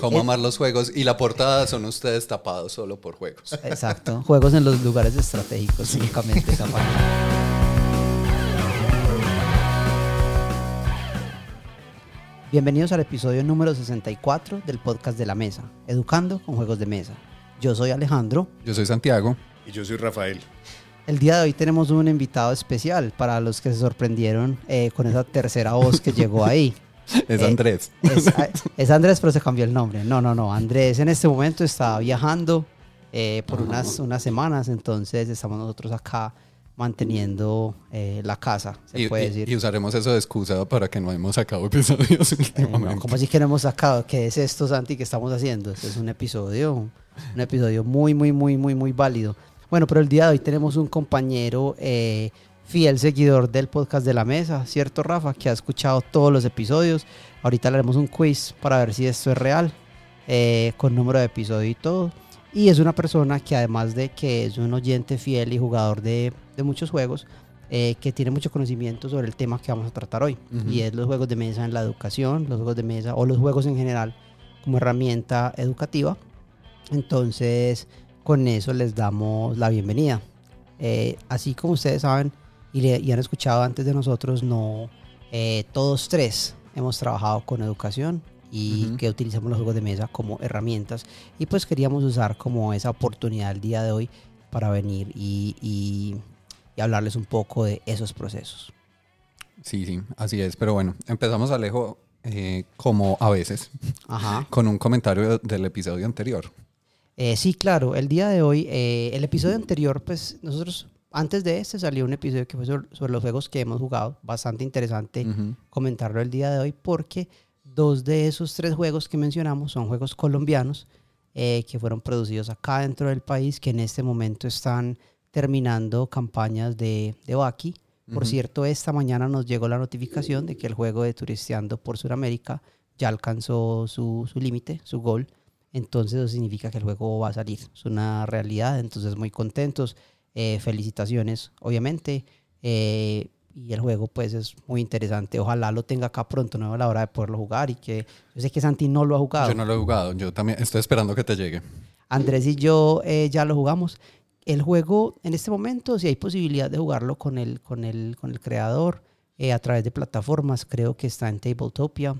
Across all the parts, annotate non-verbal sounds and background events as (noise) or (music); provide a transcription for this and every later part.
Cómo amar los juegos y la portada son ustedes tapados solo por juegos. Exacto, juegos en los lugares estratégicos, únicamente esa página. Bienvenidos al episodio número 64 del podcast de la mesa, Educando con Juegos de Mesa. Yo soy Alejandro. Yo soy Santiago. Y yo soy Rafael. El día de hoy tenemos un invitado especial para los que se sorprendieron eh, con esa tercera voz que llegó ahí. (laughs) (laughs) Es Andrés. Es, es, Andrés, pero se cambió el nombre. No, no, no. Andrés en este momento está viajando eh, por unas, unas semanas, entonces estamos nosotros acá manteniendo eh, la casa, se y, puede y- decir. Y, usaremos eso de excusa para que no hemos sacado episodios (laughs) Eh, últimamente. no, como así que no hemos sacado? ¿Qué es esto, Santi, que estamos haciendo? Este es un episodio, un episodio muy, muy, muy, muy, muy válido. Bueno, pero el día de hoy tenemos un compañero eh, fiel seguidor del podcast de la mesa, ¿cierto, Rafa? Que ha escuchado todos los episodios. Ahorita le haremos un quiz para ver si esto es real, eh, con número de episodio y todo. Y es una persona que además de que es un oyente fiel y jugador de, de muchos juegos, eh, que tiene mucho conocimiento sobre el tema que vamos a tratar hoy. Y es los juegos de mesa en la educación, los juegos de mesa o los juegos en general como herramienta educativa. Entonces, con eso les damos la bienvenida. Eh, así como ustedes saben y, le- y han escuchado antes de nosotros, no eh, todos tres hemos trabajado con educación y que utilizamos los juegos de mesa como herramientas. Y pues queríamos usar como esa oportunidad el día de hoy para venir y, y- y hablarles un poco de esos procesos. Sí, sí, así es. Pero bueno, empezamos Alejo eh, como a veces, Ajá. (laughs) con un comentario del episodio anterior. Eh, sí, claro. El día de hoy, eh, el episodio anterior, pues nosotros, antes de este salió un episodio que fue sobre, sobre los juegos que hemos jugado. Bastante interesante Ujú. comentarlo el día de hoy porque dos de esos tres juegos que mencionamos son juegos colombianos eh, que fueron producidos acá dentro del país, que en este momento están terminando campañas de, de Baki. Por Ujú. cierto, esta mañana nos llegó la notificación de que el juego de Turisteando por Sudamérica ya alcanzó su, su límite, su gol. Entonces eso significa que el juego va a salir. Es una realidad, entonces muy contentos. Eh, felicitaciones, obviamente. Eh, y el juego pues es muy interesante. Ojalá lo tenga acá pronto, no a la hora de poderlo jugar. Y que yo sé que Santi no lo ha jugado. Yo no lo he jugado, yo también estoy esperando que te llegue. Andrés y yo eh, ya lo jugamos. El juego, en este momento, si hay posibilidad de jugarlo con el, con el, con el creador eh, a través de plataformas, creo que está en Tabletopia.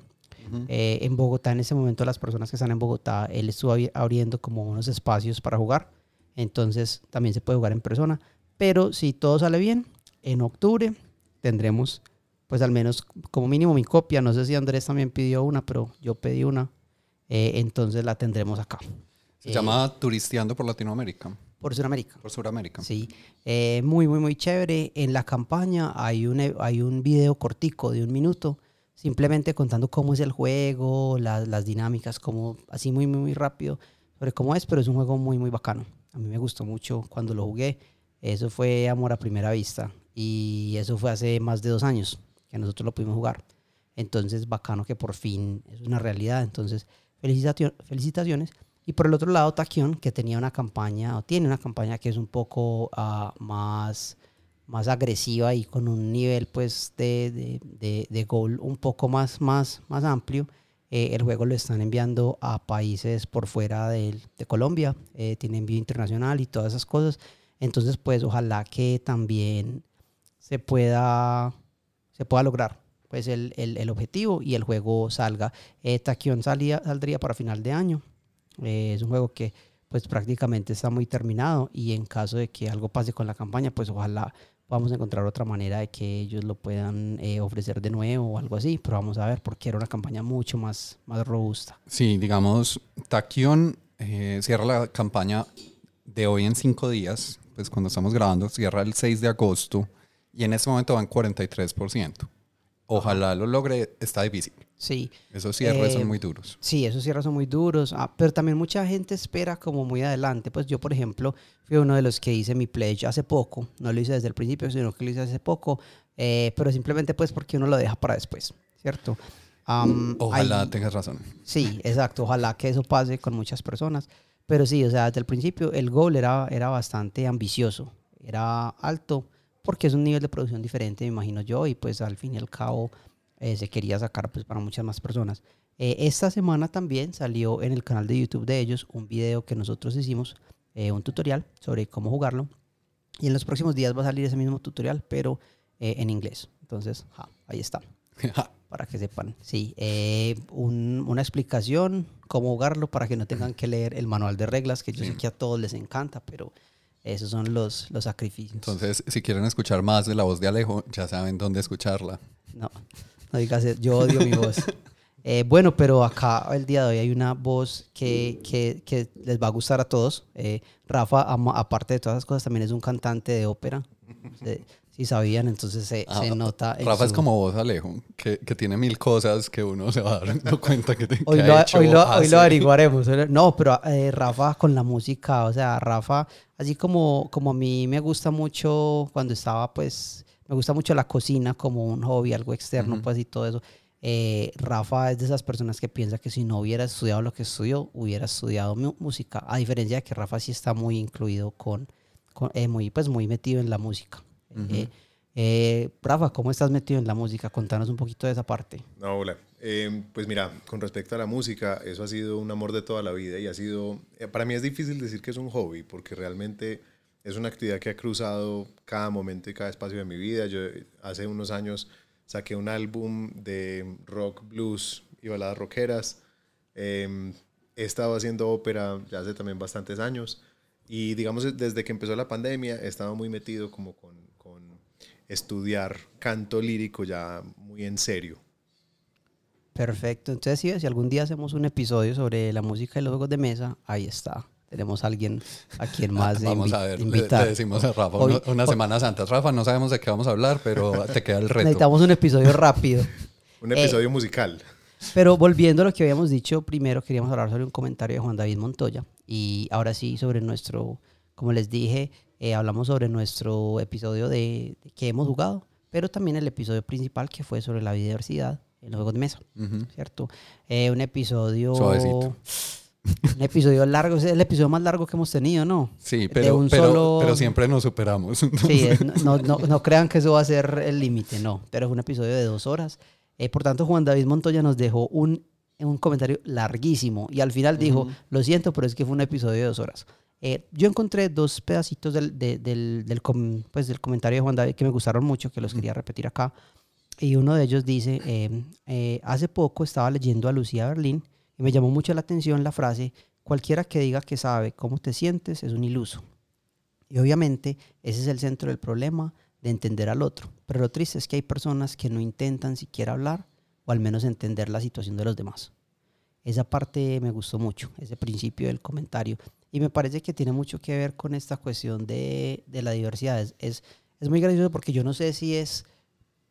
Eh, en Bogotá, en ese momento, las personas que están en Bogotá, él estuvo abri- abriendo como unos espacios para jugar. Entonces, también se puede jugar en persona. Pero si todo sale bien, en octubre tendremos, pues al menos como mínimo mi copia. No sé si Andrés también pidió una, pero yo pedí una. Eh, entonces la tendremos acá. Se Eh, llama Turisteando por Latinoamérica, Por Sudamérica. por Sudamérica. Sí, eh, muy, muy, muy chévere. En la campaña hay un, e- hay un video cortico de un minuto, simplemente contando cómo es el juego, la- las dinámicas, como así muy, muy, muy rápido sobre cómo es, pero es un juego muy, muy bacano. A mí me gustó mucho cuando lo jugué. Eso fue amor a primera vista y eso fue hace más de dos años que nosotros lo pudimos jugar. Entonces, bacano que por fin es una realidad. Entonces, felicitaciones. Y por el otro lado, Taquion, que tenía una campaña, o tiene una campaña que es un poco ah, más, más agresiva y con un nivel pues de, de, de, de goal un poco más, más, más amplio. Eh, el juego lo están enviando a países por fuera del- de, Colombia, eh, tiene envío internacional y todas esas cosas. Entonces, pues ojalá que también se pueda, se pueda lograr pues el, el, el objetivo y el juego salga. Eh, Taquion salía, saldría para final de año. Eh, es un juego que pues prácticamente está muy terminado y en caso de que algo pase con la campaña, pues ojalá podamos encontrar otra manera de que ellos lo puedan eh, ofrecer de nuevo o algo así, pero vamos a ver porque era una campaña mucho más, más robusta. Sí, digamos, Taquion eh, cierra la campaña de hoy en cinco días, pues cuando estamos grabando, cierra el 6 de agosto y en este momento van 43%. Ojalá lo logre, está difícil. Sí, Esos cierres Eh, son muy duros. Sí, esos cierres son muy duros, ah, pero también mucha gente espera como muy adelante. Pues yo, por ejemplo, fui uno de los que hice mi pledge hace poco. No lo hice desde el principio, sino que lo hice hace poco, eh, pero simplemente pues porque uno lo deja para después, ¿cierto? Am, Ojalá hay- tengas razón. Sí, exacto. Ojalá que eso pase con muchas personas. Pero sí, o sea, desde el principio el goal era, era bastante ambicioso, era alto, porque es un nivel de producción diferente, me imagino yo, y pues al fin y al cabo eh, se quería sacar pues para muchas más personas. Eh, esta semana también salió en el canal de YouTube de ellos un video que nosotros hicimos, eh, un tutorial sobre cómo jugarlo. Y en los próximos días va a salir ese mismo tutorial, pero eh, en inglés. Entonces, ja, ahí está. (laughs) para que sepan. Sí, un- una explicación, cómo jugarlo, para que no tengan que leer el manual de reglas, que yo sé que a todos les encanta, pero esos son los, los sacrificios. Entonces, si quieren escuchar más de la voz de Alejo, ya saben dónde escucharla. No, no digas eso. Yo odio mi voz. (laughs) Eh, bueno, pero acá el día de hoy hay una voz que, que, que les va a gustar a todos. Eh, Rafa, aparte de todas esas cosas, también es un cantante de ópera. Se- Si sabían, entonces se, Ah, se nota. Rafa es su- como vos, Alejo, que, que tiene mil cosas que uno se va (laughs) dando cuenta que, que Hoy lo, hecho, hoy, lo, hoy lo averiguaremos. No, pero eh, Rafa con la música, o sea, Rafa, así como, como a mí me gusta mucho cuando estaba, pues, me gusta mucho la cocina como un hobby, algo externo, Ujú. pues, y todo eso. eh, Rafa es de esas personas que piensa que si no hubiera estudiado lo que estudió, hubiera estudiado música. A diferencia de que Rafa sí está muy incluido con, con- eh, muy, pues, muy metido en la música. Eh, eh, Rafa, ¿cómo estás metido en la música? Contanos un poquito de esa parte. No, hola. Eh, pues mira, con respecto a la música, eso ha sido un amor de toda la vida y ha sido, eh, para mí es difícil decir que es un hobby, porque realmente es una actividad que ha cruzado cada momento y cada espacio de mi vida. Yo hace unos años saqué un álbum de rock, blues y baladas rockeras. Eh, he estado haciendo ópera ya hace también bastantes años y digamos desde que empezó la pandemia he estado muy metido como con, con estudiar canto lírico ya muy en serio. Perfecto. Entonces, sí, si algún día hacemos un episodio sobre la música y los juegos de mesa, ahí está. Tenemos a alguien a quien (laughs) más Vamos invi- a ver, le, invitar. le decimos a Rafa Hoy- una- semanas antes. Rafa, no sabemos de qué vamos a hablar, pero te queda el reto. Necesitamos un episodio rápido. (laughs) Un Eh, episodio musical. Pero volviendo a lo que habíamos dicho, primero queríamos hablar sobre un comentario de Juan David Montoya. Y ahora sí, sobre nuestro, como les dije, eh, hablamos sobre nuestro episodio de, de que hemos jugado, pero también el episodio principal que fue sobre la biodiversidad en los juegos de mesa. ¿cierto? Eh, un episodio... Suavecito. (laughs) Un episodio largo, es el episodio más largo que hemos tenido, ¿no? Sí, De pero, un pero, solo- pero siempre nos superamos. (laughs) Sí, es- no, no, no crean que eso va a ser el límite, no. Pero es un episodio de dos horas. Eh, por tanto, Juan David Montoya nos dejó un, un comentario larguísimo y al final dijo, lo siento, pero es que fue un episodio de dos horas. Eh, yo encontré dos pedacitos del, de- del, del, com- pues, del comentario de Juan David que me gustaron mucho, que los quería repetir acá. Y uno de ellos dice, eh, eh, hace poco estaba leyendo a Lucía Berlín y me llamó mucho la atención la frase, cualquiera que diga que sabe cómo te sientes es un iluso. Y obviamente ese es el centro del problema de entender al otro. Pero lo triste es que hay personas que no intentan siquiera hablar o al menos entender la situación de los demás. Esa parte me gustó mucho, ese principio del comentario. Y me parece que tiene mucho que ver con esta cuestión de, de la diversidad. Es, es, es muy gracioso porque yo no sé si es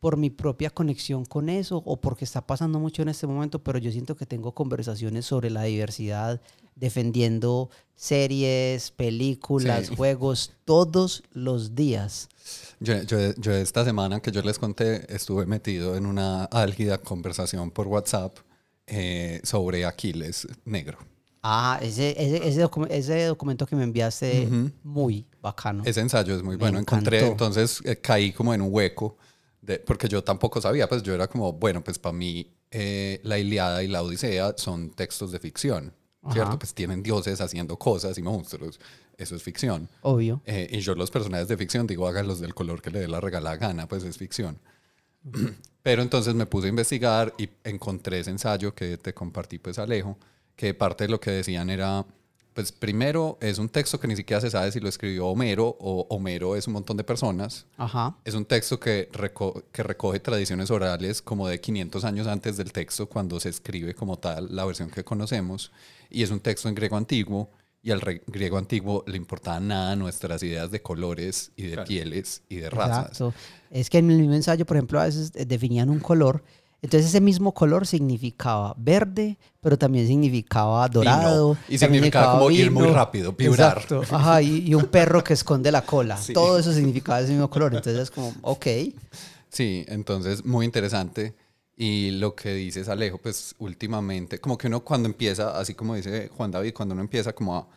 por mi propia conexión con eso o porque está pasando mucho en este momento, pero yo siento que tengo conversaciones sobre la diversidad defendiendo series, películas, Sí. juegos todos los días. Yo, yo, yo esta semana que yo les conté estuve metido en una álgida conversación por WhatsApp eh, sobre Aquiles negro. Ah, ese, ese, ese, docu- ese documento que me enviaste, Ujú. muy bacano. Ese ensayo es muy Me bueno. Encontré, encantó. entonces eh, caí como en un hueco, de, porque yo tampoco sabía, pues yo era como, bueno, pues para mí eh, la Iliada y la Odisea son textos de ficción, ¿cierto? Pues tienen dioses haciendo cosas y monstruos, eso es ficción. Obvio. Eh, y yo los personajes de ficción digo, háganlos del color que le dé la regalada gana, pues es ficción. (clears throat) Pero entonces me puse a investigar y encontré ese ensayo que te compartí, pues Alejo, que parte de lo que decían era, pues primero es un texto que ni siquiera se sabe si lo escribió Homero o Homero es un montón de personas. Ajá. Es un texto que, reco- que recoge tradiciones orales como de 500 años antes del texto, cuando se escribe como tal la versión que conocemos. Y es un texto en griego antiguo. Y al griego antiguo le importaban nada nuestras ideas de colores y de pieles y de razas. Exacto. Es que en el mismo ensayo, por ejemplo, a veces definían un color. Entonces ese mismo color significaba verde, pero también significaba dorado. Y también significaba como ir muy vino. rápido, vibrar. Exacto. Ajá, y, y un perro que esconde la cola. Sí. Todo eso significaba ese mismo color. Entonces es como, ok. Sí, entonces muy interesante. Y lo que dices, Alejo, pues últimamente, como que uno cuando empieza, así como dice Juan David, cuando uno empieza como a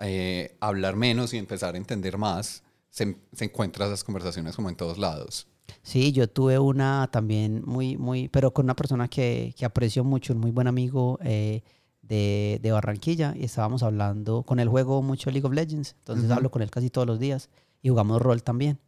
eh, hablar menos y empezar a entender más, se, se encuentra esas conversaciones como en todos lados. Sí, yo tuve una también muy, muy, pero con una persona que, que aprecio mucho, un muy buen amigo eh, de, de Barranquilla, y estábamos hablando con el juego mucho League of Legends, entonces hablo con él casi todos los días, y jugamos rol también.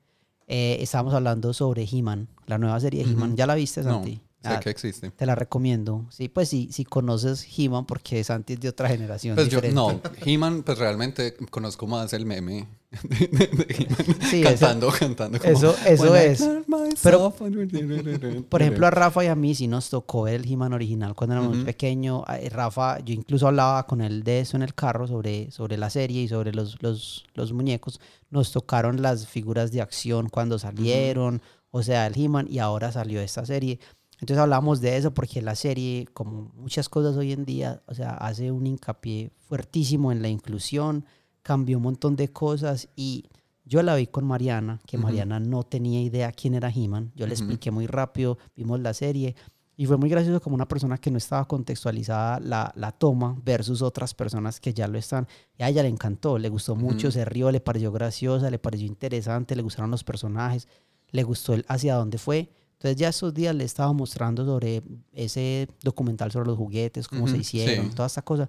Eh, estábamos hablando sobre He-Man, la nueva serie de He-Man. ¿Ya la viste, No, Santi? Sé Ah, que existe. Te la recomiendo. Sí, pues sí, si conoces He-Man, porque Santi es de otra generación. Pues yo, diferente. no, He-Man, pues realmente conozco más el meme (laughs) de, de- de (laughs) Sí, cantando, cantando. como, eso- eso "When I es. (laughs) Pero, on-" Por ejemplo, a Rafa y a mí sí nos tocó el He-Man original cuando éramos Ujú. pequeños. Rafa, yo incluso hablaba con él de eso en el carro, sobre, sobre la serie y sobre los, los, los muñecos. Nos tocaron las figuras de acción cuando salieron, o sea, el He-Man, y ahora salió esta serie. Entonces hablamos de eso porque la serie, como muchas cosas hoy en día, o sea, hace un hincapié fuertísimo en la inclusión, cambió un montón de cosas y yo la vi con Mariana, que Ujú. Mariana no tenía idea quién era He-Man. Yo le Ujú. expliqué muy rápido, vimos la serie y fue muy gracioso como una persona que no estaba contextualizada la, la toma versus otras personas que ya lo están. Y a ella le encantó, le gustó mucho, Ujú. se rió, le pareció graciosa, le pareció interesante, le gustaron los personajes, le gustó el hacia dónde fue. Entonces ya esos días le estaba mostrando sobre ese documental sobre los juguetes, cómo se Ujú, hicieron, sí. toda esta cosa.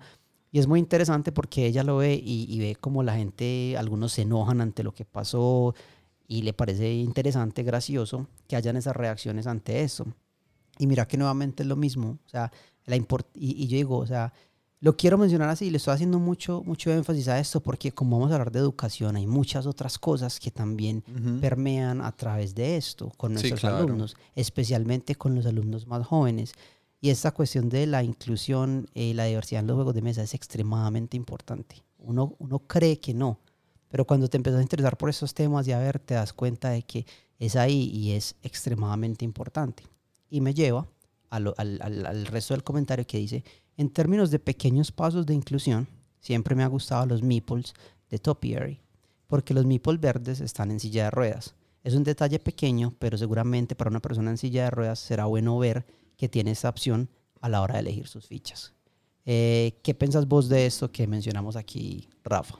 Y es muy interesante porque ella lo ve y, y ve como la gente, algunos se enojan ante lo que pasó y le parece interesante, gracioso que hayan esas reacciones ante eso. Y mira que nuevamente es lo mismo, o sea, la import y, y yo digo, o sea, lo quiero mencionar así, le estoy haciendo mucho, mucho énfasis a esto porque como vamos a hablar de educación, hay muchas otras cosas que también Ujú. permean a través de esto con Sí, nuestros claro. alumnos, especialmente con los alumnos más jóvenes. Y esta cuestión de la inclusión y la diversidad en los juegos de mesa es extremadamente importante. Uno, uno cree que no, pero cuando te empiezas a interesar por esos temas y a ver, te das cuenta de que es ahí y es extremadamente importante. Y me lleva al, al- al resto del comentario que dice, en términos de pequeños pasos de inclusión, siempre me ha gustado los meeples de Topiary, porque los meeples verdes están en silla de ruedas. Es un detalle pequeño, pero seguramente para una persona en silla de ruedas será bueno ver que tiene esta opción a la hora de elegir sus fichas. Eh, ¿Qué piensas vos de esto que mencionamos aquí, Rafa?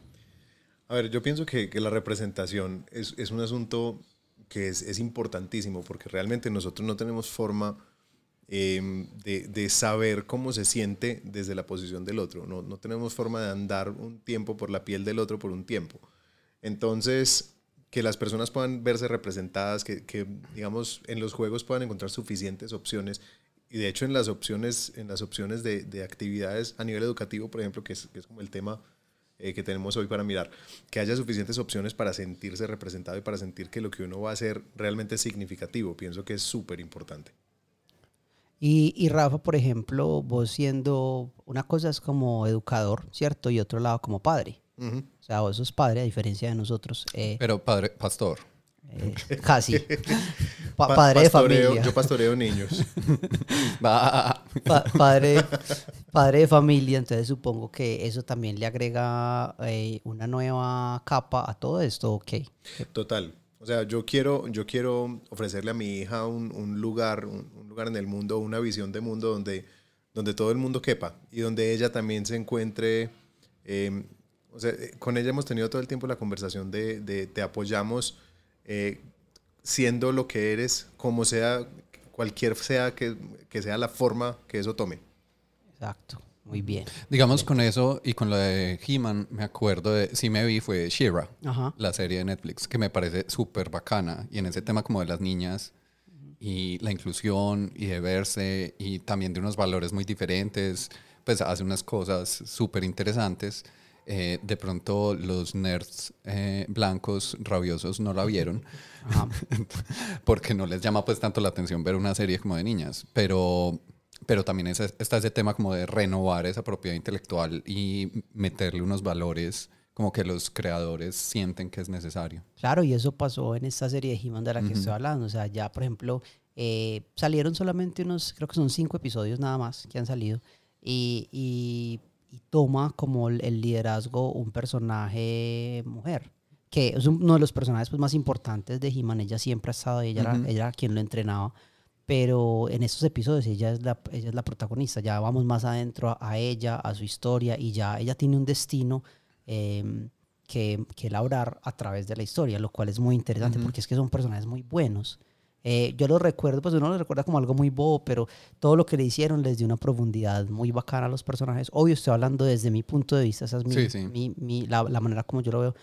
A ver, yo pienso que, la representación es, es un asunto que es, es importantísimo porque realmente nosotros no tenemos forma eh, de, de saber cómo se siente desde la posición del otro. No, no tenemos forma de andar un tiempo por la piel del otro por un tiempo. Entonces, que las personas puedan verse representadas, que, que, digamos en los juegos puedan encontrar suficientes opciones y de hecho en las opciones, en las opciones de, de actividades a nivel educativo, por ejemplo, que es, que es como el tema eh, que tenemos hoy para mirar, que haya suficientes opciones para sentirse representado y para sentir que lo que uno va a hacer realmente es significativo. Pienso que es súper importante. Y, y Rafa, por ejemplo, vos siendo, una cosa es como educador, ¿cierto? Y otro lado como padre. O sea, vos sos padre, a diferencia de nosotros. eh, Pero padre, pastor. eh, casi. Pa- (laughs) Pa- padre de familia. Yo pastoreo niños. (laughs) Pa- padre, padre de familia, entonces supongo que eso también le agrega eh, una nueva capa a todo esto, ok. Total. O sea, yo quiero, yo quiero ofrecerle a mi hija un, un lugar, un, un lugar en el mundo, una visión de mundo donde, donde todo el mundo quepa y donde ella también se encuentre. eh, o sea, eh, con ella hemos tenido todo el tiempo la conversación de, de te apoyamos eh, siendo lo que eres, como sea, cualquier sea que, que sea la forma que eso tome. Exacto, muy bien. Digamos con eso y con lo de He-Man, me acuerdo de, sí me vi, fue She-Ra, Ajá. la serie de Netflix, que me parece súper bacana. Y en ese tema como de las niñas y la inclusión y de verse y también de unos valores muy diferentes, pues hace unas cosas súper interesantes. Eh, de pronto los nerds eh, blancos rabiosos no la vieron (laughs) porque no les llama pues tanto la atención ver una serie como de niñas, pero, pero también es, está ese tema como de renovar esa propiedad intelectual y meterle unos valores como que los creadores sienten que es necesario. Claro, y eso pasó en esta serie de He-Man de la que estoy hablando. O sea, ya, por ejemplo, eh, salieron solamente unos, creo que son cinco episodios nada más que han salido. Y, y- y toma como el el liderazgo un personaje mujer, que es uno de los personajes pues, más importantes de He-Man. Ella siempre ha estado, ella, era, Ujú. ella era quien lo entrenaba. Pero en estos episodios ella es la, ella es la protagonista. Ya vamos más adentro a, a ella, a su historia, y ya ella tiene un destino. em, que, que elaborar a través de la historia, lo cual es muy interesante Ujú. porque es que son personajes muy buenos. Eh, yo lo recuerdo, pues uno lo recuerda como algo muy bobo, pero todo lo que le hicieron les dio una profundidad muy bacana a los personajes. Obvio, estoy hablando desde mi punto de vista, esa es mi, Sí, sí. mi- mi- la, la manera como yo lo veo.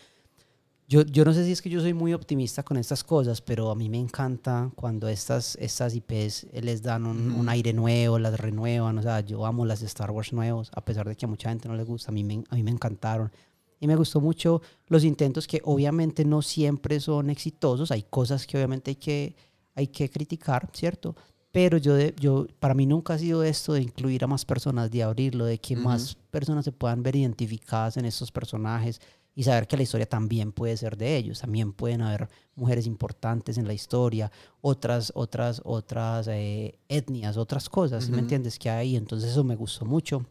Yo, yo no sé si es que yo soy muy optimista con estas cosas, pero a mí me encanta cuando estas, estas IPs les dan un, un aire nuevo, las renuevan. O sea, yo amo las Star Wars nuevos, a pesar de que a mucha gente no les gusta, a mí me, a mí me encantaron. Y me gustó mucho los intentos que obviamente no siempre son exitosos. Hay cosas que obviamente hay que, hay que criticar, ¿cierto? Pero yo, de- yo, para mí nunca ha sido esto de incluir a más personas, de abrirlo, de que más personas se puedan ver identificadas en estos personajes y saber que la historia también puede ser de ellos. También pueden haber mujeres importantes en la historia, otras, otras, otras eh, etnias, otras cosas, ¿sí ¿me entiendes? Que hay. Entonces eso me gustó mucho,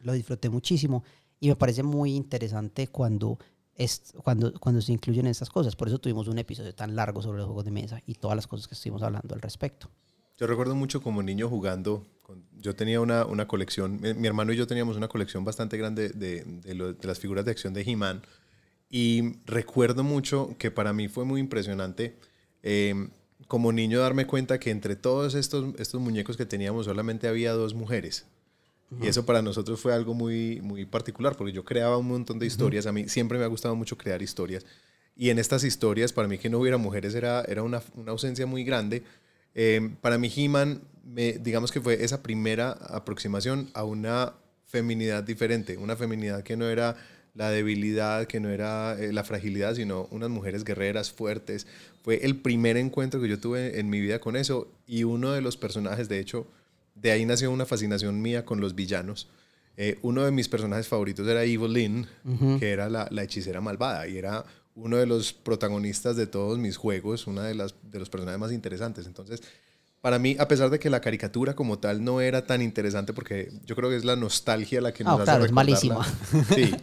lo disfruté muchísimo y me parece muy interesante cuando, es, cuando, cuando se incluyen estas cosas. Por eso tuvimos un episodio tan largo sobre los juegos de mesa y todas las cosas que estuvimos hablando al respecto. Yo recuerdo mucho como niño jugando. Yo tenía una, una colección, mi, mi hermano y yo teníamos una colección bastante grande de, de lo- de las figuras de acción de He-Man. Y recuerdo mucho que para mí fue muy impresionante eh, como niño darme cuenta que entre todos estos, estos muñecos que teníamos solamente había dos mujeres. Y eso para nosotros fue algo muy, muy particular, porque yo creaba un montón de historias. A mí siempre me ha gustado mucho crear historias. Y en estas historias, para mí que no hubiera mujeres era, era una, una ausencia muy grande. Eh, para mí, He-Man, me- digamos que fue esa primera aproximación a una feminidad diferente, una feminidad que no era la debilidad, que no era eh, la fragilidad, sino unas mujeres guerreras, fuertes. Fue el primer encuentro que yo tuve en mi vida con eso y uno de los personajes, de hecho, de ahí nació una fascinación mía con los villanos. Eh, uno de mis personajes favoritos era Evil Lynn, que era la, la hechicera malvada y era uno de los protagonistas de todos mis juegos, una de, las, de los personajes más interesantes. Entonces, para mí, a pesar de que la caricatura como tal no era tan interesante, porque yo creo que es la nostalgia la que Ah, nos hace claro, es recordarla. (laughs) Sí.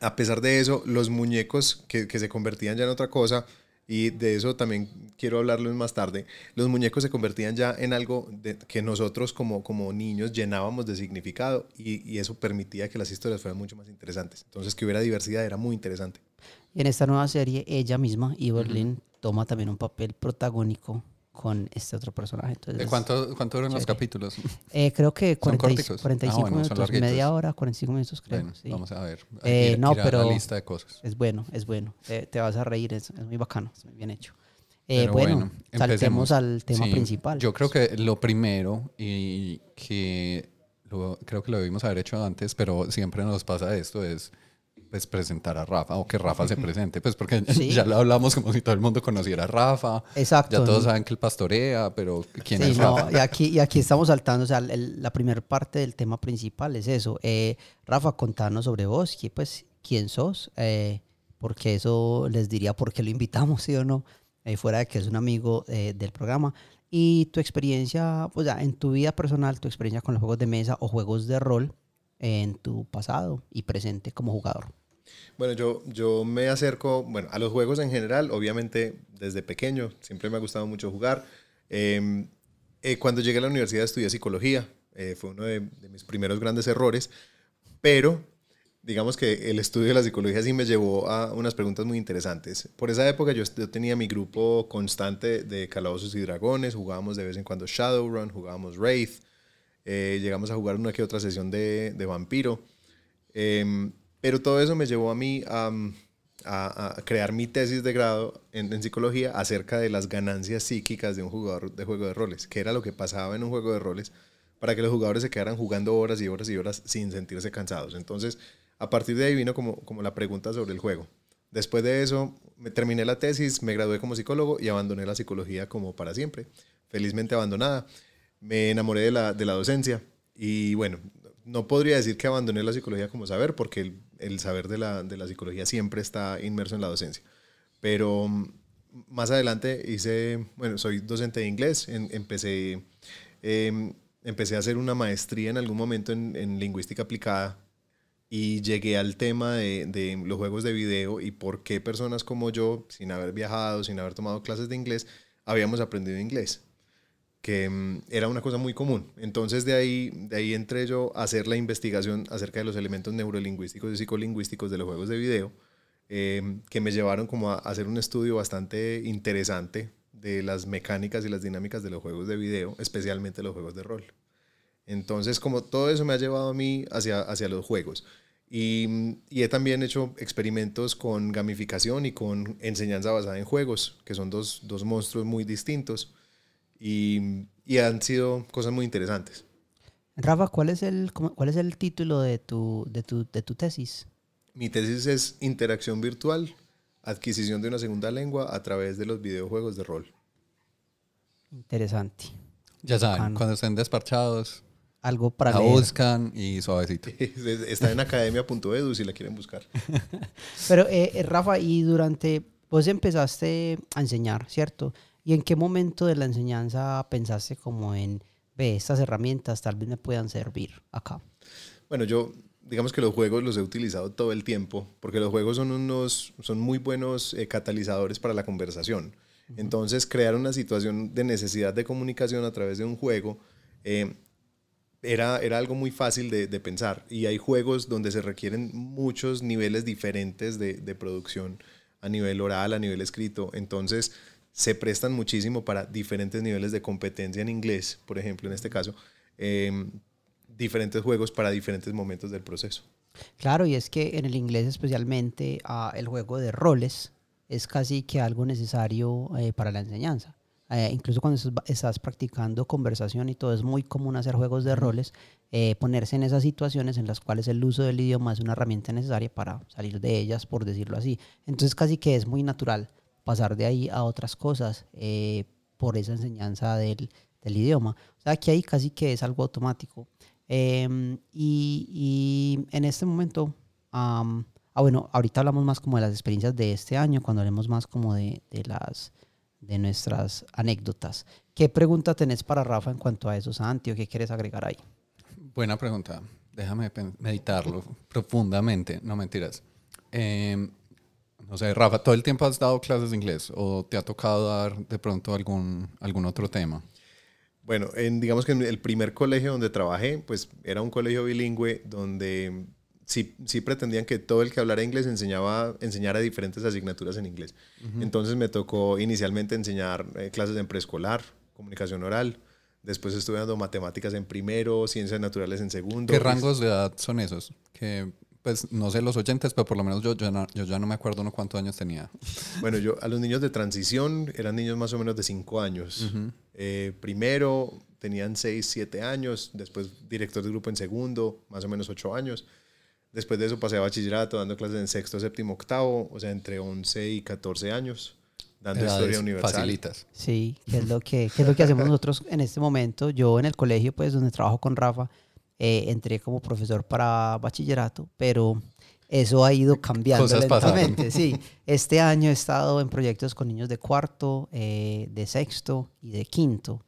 A pesar de eso, los muñecos que, que se convertían ya en otra cosa, y de eso también quiero hablarles más tarde, los muñecos se convertían ya en algo de- que nosotros como, como niños llenábamos de significado y, y eso permitía que las historias fueran mucho más interesantes. Entonces, que hubiera diversidad era muy interesante. En esta nueva serie, ella misma, Evelyn, toma también un papel protagónico con este otro personaje. Entonces, ¿De cuánto, cuánto duran los capítulos? eh, creo que ¿Son 40 y- corticos? 45 Ah, bueno, son minutos, media hora, 45 minutos creo. Bueno, sí. vamos a ver. Eh, ir- no, ir a la pero- lista de cosas. Es bueno, es bueno. Te, te vas a reír, es, es muy bacano, es muy bien hecho. Eh, bueno, empecemos. saltemos al tema Sí, principal. Yo creo que lo primero y que lo- creo que lo debimos haber hecho antes, pero siempre nos pasa esto es pues presentar a Rafa o que Rafa se presente, pues porque Sí. (laughs) ya lo hablamos como si todo el mundo conociera a Rafa. Exacto. Ya todos saben que él pastorea, pero ¿quién Sí, es no, Rafa? y aquí, y aquí estamos saltando, o sea, el- la primera parte del tema principal es eso. Eh, Rafa, contanos sobre vos, que, pues, quién sos, eh, porque eso les diría por qué lo invitamos, sí o no, eh, fuera de que es un amigo eh, del programa. Y tu experiencia, pues, ya, en tu vida personal, tu experiencia con los juegos de mesa o juegos de rol en tu pasado y presente como jugador. Bueno, yo, yo me acerco, bueno, a los juegos en general, obviamente desde pequeño, siempre me ha gustado mucho jugar. Eh, eh, cuando llegué a la universidad estudié psicología, eh, fue uno de, mis primeros grandes errores, pero digamos que el estudio de la psicología sí me llevó a unas preguntas muy interesantes. Por esa época yo, tenía mi grupo constante de calabozos y dragones, jugábamos de vez en cuando Shadowrun, jugábamos Wraith, eh, llegamos a jugar una que otra sesión de, de vampiro. Em, pero todo eso me llevó a mí a, crear mi tesis de grado en, en psicología acerca de las ganancias psíquicas de un jugador de juego de roles, que era lo que pasaba en un juego de roles para que los jugadores se quedaran jugando horas y horas y horas sin sentirse cansados. Entonces, a partir de ahí vino como, como la pregunta sobre el juego. Después de eso, me terminé la tesis, me gradué como psicólogo y abandoné la psicología como para siempre, felizmente abandonada. Me enamoré de la, de la docencia y bueno, no podría decir que abandoné la psicología como saber, porque el, saber de la, de la psicología siempre está inmerso en la docencia. Pero mm, más adelante hice, bueno, soy docente de inglés, en- empecé, em, empecé a hacer una maestría en algún momento en, en lingüística aplicada y llegué al tema de, de los juegos de video y por qué personas como yo, sin haber viajado, sin haber tomado clases de inglés, habíamos aprendido inglés que mm, era una cosa muy común. Entonces de ahí, de ahí entré yo a hacer la investigación acerca de los elementos neurolingüísticos y psicolingüísticos de los juegos de video, eh, que me llevaron como a hacer un estudio bastante interesante de las mecánicas y las dinámicas de los juegos de video, especialmente los juegos de rol. Entonces, como todo eso me ha llevado a mí hacia, hacia los juegos. Y, y, he también hecho experimentos con gamificación y con enseñanza basada en juegos, que son dos, dos monstruos muy distintos y, y, han sido cosas muy interesantes. Rafa, ¿cuál es el, cuál es el título de tu, de, tu, de tu tesis? Mi tesis es Interacción virtual, adquisición de una segunda lengua a través de los videojuegos de rol. Interesante. Ya saben, cuando estén despachados, algo para la buscan y suavecito. (laughs) Está en academia.edu si la quieren buscar. (laughs) Pero eh, eh, Rafa, y durante, vos empezaste a enseñar, ¿cierto? ¿Y en qué momento de la enseñanza pensaste como en, ve, estas herramientas tal vez me puedan servir acá? Bueno, yo digamos que los juegos los he utilizado todo el tiempo, porque los juegos son unos, son muy buenos eh, catalizadores para la conversación. Entonces, crear una situación de necesidad de comunicación a través de un juego eh, era, era algo muy fácil de, de, pensar. Y hay juegos donde se requieren muchos niveles diferentes de, de, producción a nivel oral, a nivel escrito. Entonces, se prestan muchísimo para diferentes niveles de competencia en inglés, por ejemplo, en este caso. Eh, diferentes juegos para diferentes momentos del proceso. Claro, y es que en el inglés especialmente uh, el juego de roles es casi que algo necesario eh, para la enseñanza. Eh, incluso cuando estás practicando conversación y todo, es muy común hacer juegos de roles, eh, ponerse en esas situaciones en las cuales el uso del idioma es una herramienta necesaria para salir de ellas, por decirlo así. Entonces casi que es muy natural pasar de ahí a otras cosas eh, por esa enseñanza del, del, idioma. O sea, que ahí casi que es algo automático. Em, y, y, en este momento, um, ah, bueno, ahorita hablamos más como de las experiencias de este año, cuando hablemos más como de, de las de nuestras anécdotas. ¿Qué pregunta tenés para Rafa en cuanto a eso, Santi, o qué quieres agregar ahí? Buena pregunta. Déjame meditarlo profundamente. No mentiras. Eh, no sé, Rafa, ¿todo el tiempo has dado clases de inglés o te ha tocado dar de pronto algún, algún otro tema? Bueno, en, digamos que en el primer colegio donde trabajé, pues era un colegio bilingüe donde sí, sí pretendían que todo el que hablara inglés enseñaba, enseñara diferentes asignaturas en inglés. Entonces me tocó inicialmente enseñar eh, clases en preescolar, comunicación oral. Después estuve dando matemáticas en primero, ciencias naturales en segundo. ¿Qué rangos de edad son esos? Que pues no sé los oyentes, pero por lo menos yo, yo, no, yo ya no me acuerdo uno cuántos años tenía. (laughs) Bueno, yo a los niños de transición eran niños más o menos de 5 años. eh, primero tenían 6, 7 años, después director de grupo en segundo, más o menos 8 años. Después de eso pasé a bachillerato dando clases en sexto, séptimo, octavo, o sea, entre 11 y 14 años, dando Edades historia universal. Facilitas. Sí, que es, lo que, que es lo que hacemos nosotros en este momento. Yo en el colegio, pues, donde trabajo con Rafa, eh, entré como profesor para bachillerato, pero eso ha ido cambiando Cosas lentamente. pasaron. Sí, este año he estado en proyectos con niños de cuarto, eh, de sexto y de quinto.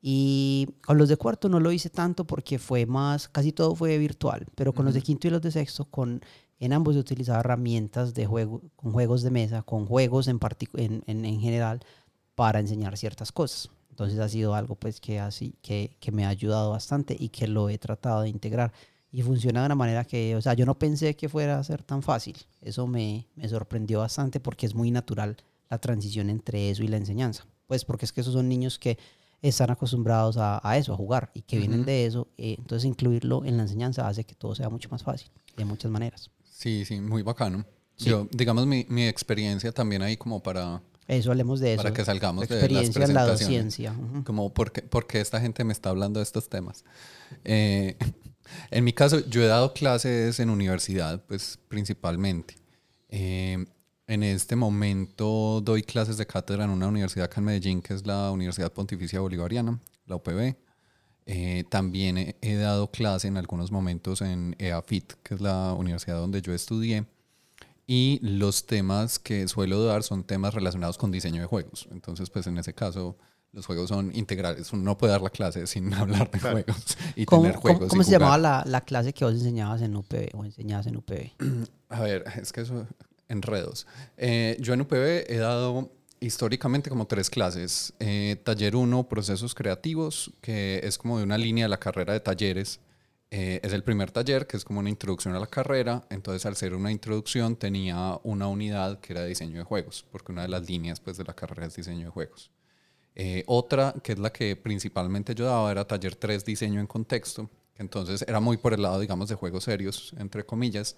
Y con los de cuarto no lo hice tanto porque fue más, casi todo fue virtual, pero con los de quinto y los de sexto, con, en ambos he utilizado herramientas de juego, con juegos de mesa, con juegos en, en, en, en general para enseñar ciertas cosas. Entonces ha sido algo pues que, así, que, que me ha ayudado bastante y que lo he tratado de integrar. Y funciona de una manera que, o sea, yo no pensé que fuera a ser tan fácil. Eso me, me sorprendió bastante porque es muy natural la transición entre eso y la enseñanza. Pues porque es que esos son niños que están acostumbrados a, a eso, a jugar y que vienen Ujú. de eso. eh, entonces incluirlo en la enseñanza hace que todo sea mucho más fácil, de muchas maneras. Sí, sí, muy bacano. Sí. Yo, digamos, mi, mi experiencia también ahí como para, Eso, hablemos de eso. para que salgamos de las Experiencia en la presentaciones. docencia. ujú. Como, ¿por qué, por qué esta gente me está hablando de estos temas? Eh, (laughs) en mi caso, yo he dado clases en universidad, pues principalmente. Eh, en este momento doy clases de cátedra en una universidad acá en Medellín, que es la Universidad Pontificia Bolivariana, la UPB. Eh, también he, he dado clase en algunos momentos en EAFIT, que es la universidad donde yo estudié. Y los temas que suelo dar son temas relacionados con diseño de juegos. Entonces, pues en ese caso, los juegos son integrales. Uno no puede dar la clase sin (laughs) hablar de Claro. juegos y ¿Cómo, tener cómo- juegos. cómo y se llamaba la, la clase que vos enseñabas en UPB o enseñabas en UPB? (clears throat) A ver, es que eso, enredos. Eh, yo en UPB he dado históricamente como tres clases. Eh, taller 1, procesos creativos, que es como de una línea de la carrera de talleres. Eh, es el primer taller, que es como una introducción a la carrera. Entonces, al ser una introducción, tenía una unidad que era diseño de juegos, porque una de las líneas pues, de la carrera es diseño de juegos. Eh, otra, que es la que principalmente yo daba, era taller 3 diseño en contexto, entonces era muy por el lado, digamos, de juegos serios, entre comillas,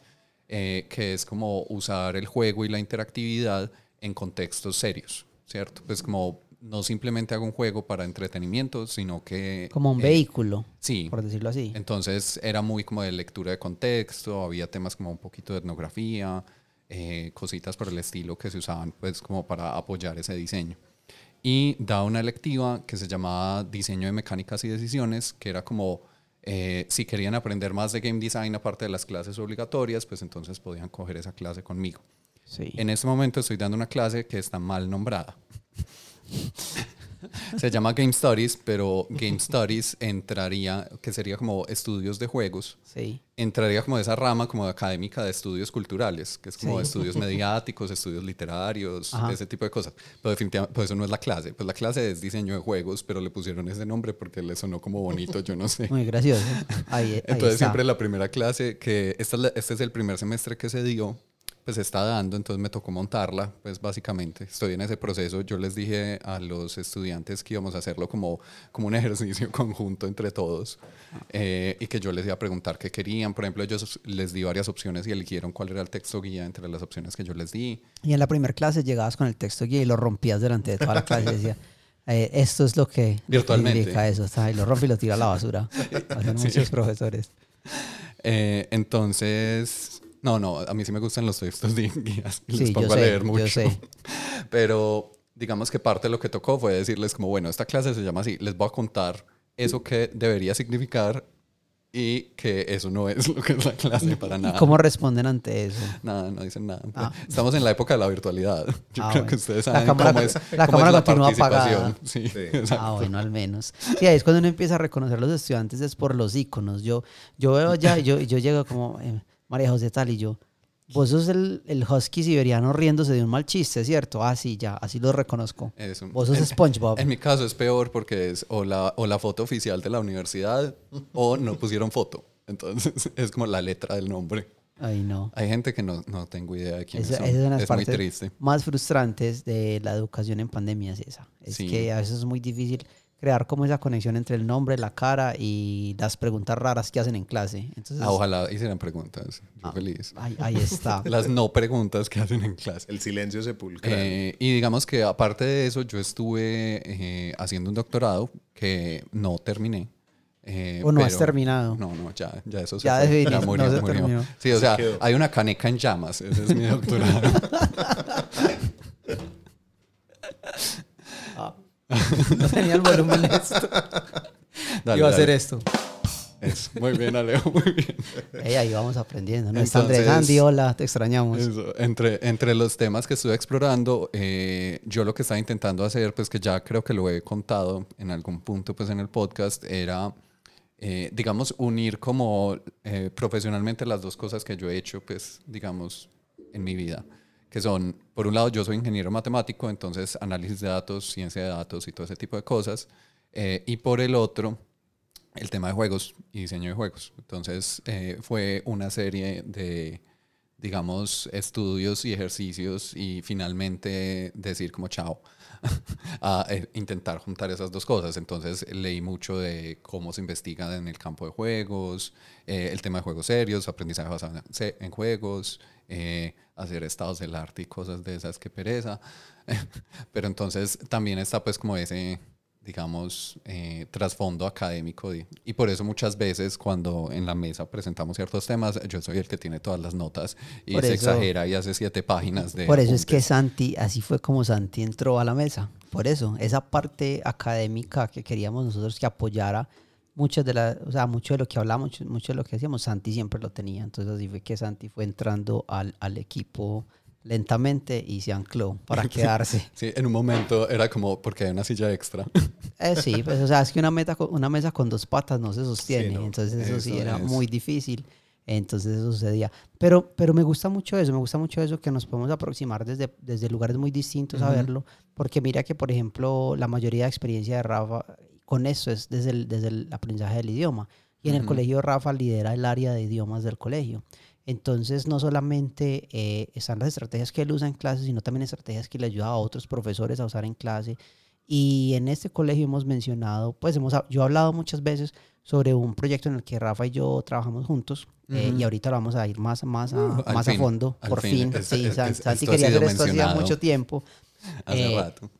eh, que es como usar el juego y la interactividad en contextos serios, ¿cierto? Pues como no simplemente hago un juego para entretenimiento, sino que... Como un eh, vehículo, Sí. por decirlo así. Entonces era muy como de lectura de contexto, había temas como un poquito de etnografía, eh, cositas por el estilo que se usaban pues como para apoyar ese diseño. Y daba una electiva que se llamaba Diseño de Mecánicas y Decisiones, que era como eh, si querían aprender más de game design aparte de las clases obligatorias, pues entonces podían coger esa clase conmigo. Sí. En este momento estoy dando una clase que está mal nombrada. (laughs) (laughs) Se llama Game Studies, pero Game Studies entraría, que sería como estudios de juegos, Sí. entraría como de esa rama como académica de estudios culturales, que es como Sí. estudios (laughs) mediáticos, estudios literarios, Ajá. ese tipo de cosas. Pero definitivamente, pues eso no es la clase. Pues la clase es diseño de juegos, pero le pusieron ese nombre porque le sonó como bonito, yo no sé. Muy gracioso. Ahí, ahí Entonces está. siempre la primera clase, que esta este es el primer semestre que se dio, pues está dando, entonces me tocó montarla, pues básicamente estoy en ese proceso. Yo les dije a los estudiantes que íbamos a hacerlo como, como un (laughs) ejercicio conjunto entre todos eh, y que yo les iba a preguntar qué querían. Por ejemplo, ellos les di varias opciones y eligieron cuál era el texto guía entre las opciones que yo les di. Y en la primera clase llegabas con el texto guía y lo rompías delante de toda la clase y decía, (laughs) eh, esto es lo que, Virtualmente. eso. está, Y lo rompe y lo tira a la basura. (laughs) Hacen Sí. muchos profesores. Eh, entonces, no, no, a mí sí me gustan los textos (laughs) de guías y les Sí, yo pongo a sé, leer yo mucho. sé. (laughs) Pero digamos que parte de lo que tocó fue decirles como, bueno, esta clase se llama así, les voy a contar eso que debería significar y que eso no es (laughs) lo que es la clase para ¿Y nada. cómo responden ante eso? Nada, no dicen nada. Ah. Estamos en la época de la virtualidad. Yo Ah, creo bueno. que ustedes La saben cámara- cómo es la cómo cámara es continúa participación. apagada. Sí, Sí. Ah, bueno, al menos. Sí, ahí es cuando uno empieza a reconocer a los estudiantes es por los iconos. Yo, yo veo ya, yo, yo llego como eh, María José tal y yo. Vos sos el, el husky siberiano riéndose de un mal chiste, ¿cierto? Ah, sí, ya, así lo reconozco. Eso. Vos sos En- SpongeBob. En mi caso es peor porque es o la, o la foto oficial de la universidad o no pusieron foto. Entonces (laughs) es como la letra del nombre. Ay, no. Hay gente que no, no tengo idea de son. esa es una de las es muy partes triste. más frustrantes de la educación en pandemia, es esa. Es Sí. que a veces es muy difícil crear como esa conexión entre el nombre, la cara y las preguntas raras que hacen en clase. Entonces, Ah, ojalá hicieran preguntas. Yo Ah. feliz. ahí, ahí está. (laughs) Las no preguntas que hacen en clase. El silencio sepulcral. Eh, y digamos que aparte de eso, yo estuve eh, haciendo un doctorado que no terminé. eh, ¿O no has terminado? No, no, ya, ya eso se Ya fue, ya murió, no se murió. terminó. Sí, o sea, quedó. hay una caneca en llamas. Ese es mi doctorado. (laughs) (laughs) (laughs) No tenía el volumen (laughs) esto. Dale, Iba a hacer esto. Eso. Muy bien, Alejo, (laughs) muy bien. Ey, ahí vamos aprendiendo. No Entonces- Andy, hola, te extrañamos. Eso, Entre, entre los temas que estuve explorando, eh, yo lo que estaba intentando hacer, pues que ya creo que lo he contado en algún punto pues en el podcast, era, eh, digamos, unir como eh, profesionalmente las dos cosas que yo he hecho, pues, digamos, en mi vida. Que son, por un lado, yo soy ingeniero matemático, entonces análisis de datos, ciencia de datos y todo ese tipo de cosas. eh, y por el otro, el tema de juegos y diseño de juegos. Entonces eh, fue una serie de, digamos, estudios y ejercicios y finalmente decir como chao (laughs) a eh, intentar juntar esas dos cosas. Entonces leí mucho de cómo se investiga en el campo de juegos, eh, el tema de juegos serios, aprendizaje basado en, juegos, eh, hacer estados del arte y cosas de esas que pereza. (laughs) Pero entonces también está pues como ese digamos, eh, trasfondo académico. Y, y por eso muchas veces cuando en la mesa presentamos ciertos temas, yo soy el que tiene todas las notas y Por se eso- exagera y hace siete páginas de... Por eso es que. Santi, así fue como Santi entró a la mesa. Por eso, esa parte académica que queríamos nosotros que apoyara muchas de las, o sea, mucho de lo que hablamos, mucho, de lo que hacíamos, Santi siempre lo tenía. Entonces así fue que Santi fue entrando al, al equipo lentamente y se ancló para (laughs) quedarse. Sí, en un momento era como porque hay una silla extra. (laughs) Eh, sí, pues o sea, es que una, meta, una mesa con dos patas no se sostiene, no, entonces eso, sí era es. muy difícil, entonces eso sucedía. Pero, pero me gusta mucho eso, me gusta mucho eso que nos podemos aproximar desde, desde lugares muy distintos a verlo, porque mira que, por ejemplo, la mayoría de experiencia de Rafa con eso es desde el, desde el aprendizaje del idioma. Y en el colegio Rafa lidera el área de idiomas del colegio. Entonces, no solamente eh, están las estrategias que él usa en clase, sino también estrategias que le ayuda a otros profesores a usar en clase. Y en este colegio hemos mencionado, pues hemos, yo he hablado muchas veces sobre un proyecto en el que Rafa y yo trabajamos juntos eh, y ahorita lo vamos a ir más, más, a, Uh, más a fondo, por fin. fin. Es- sí, es- San- es- Santi quería hacer esto hacía mucho tiempo. Hace Eh, rato.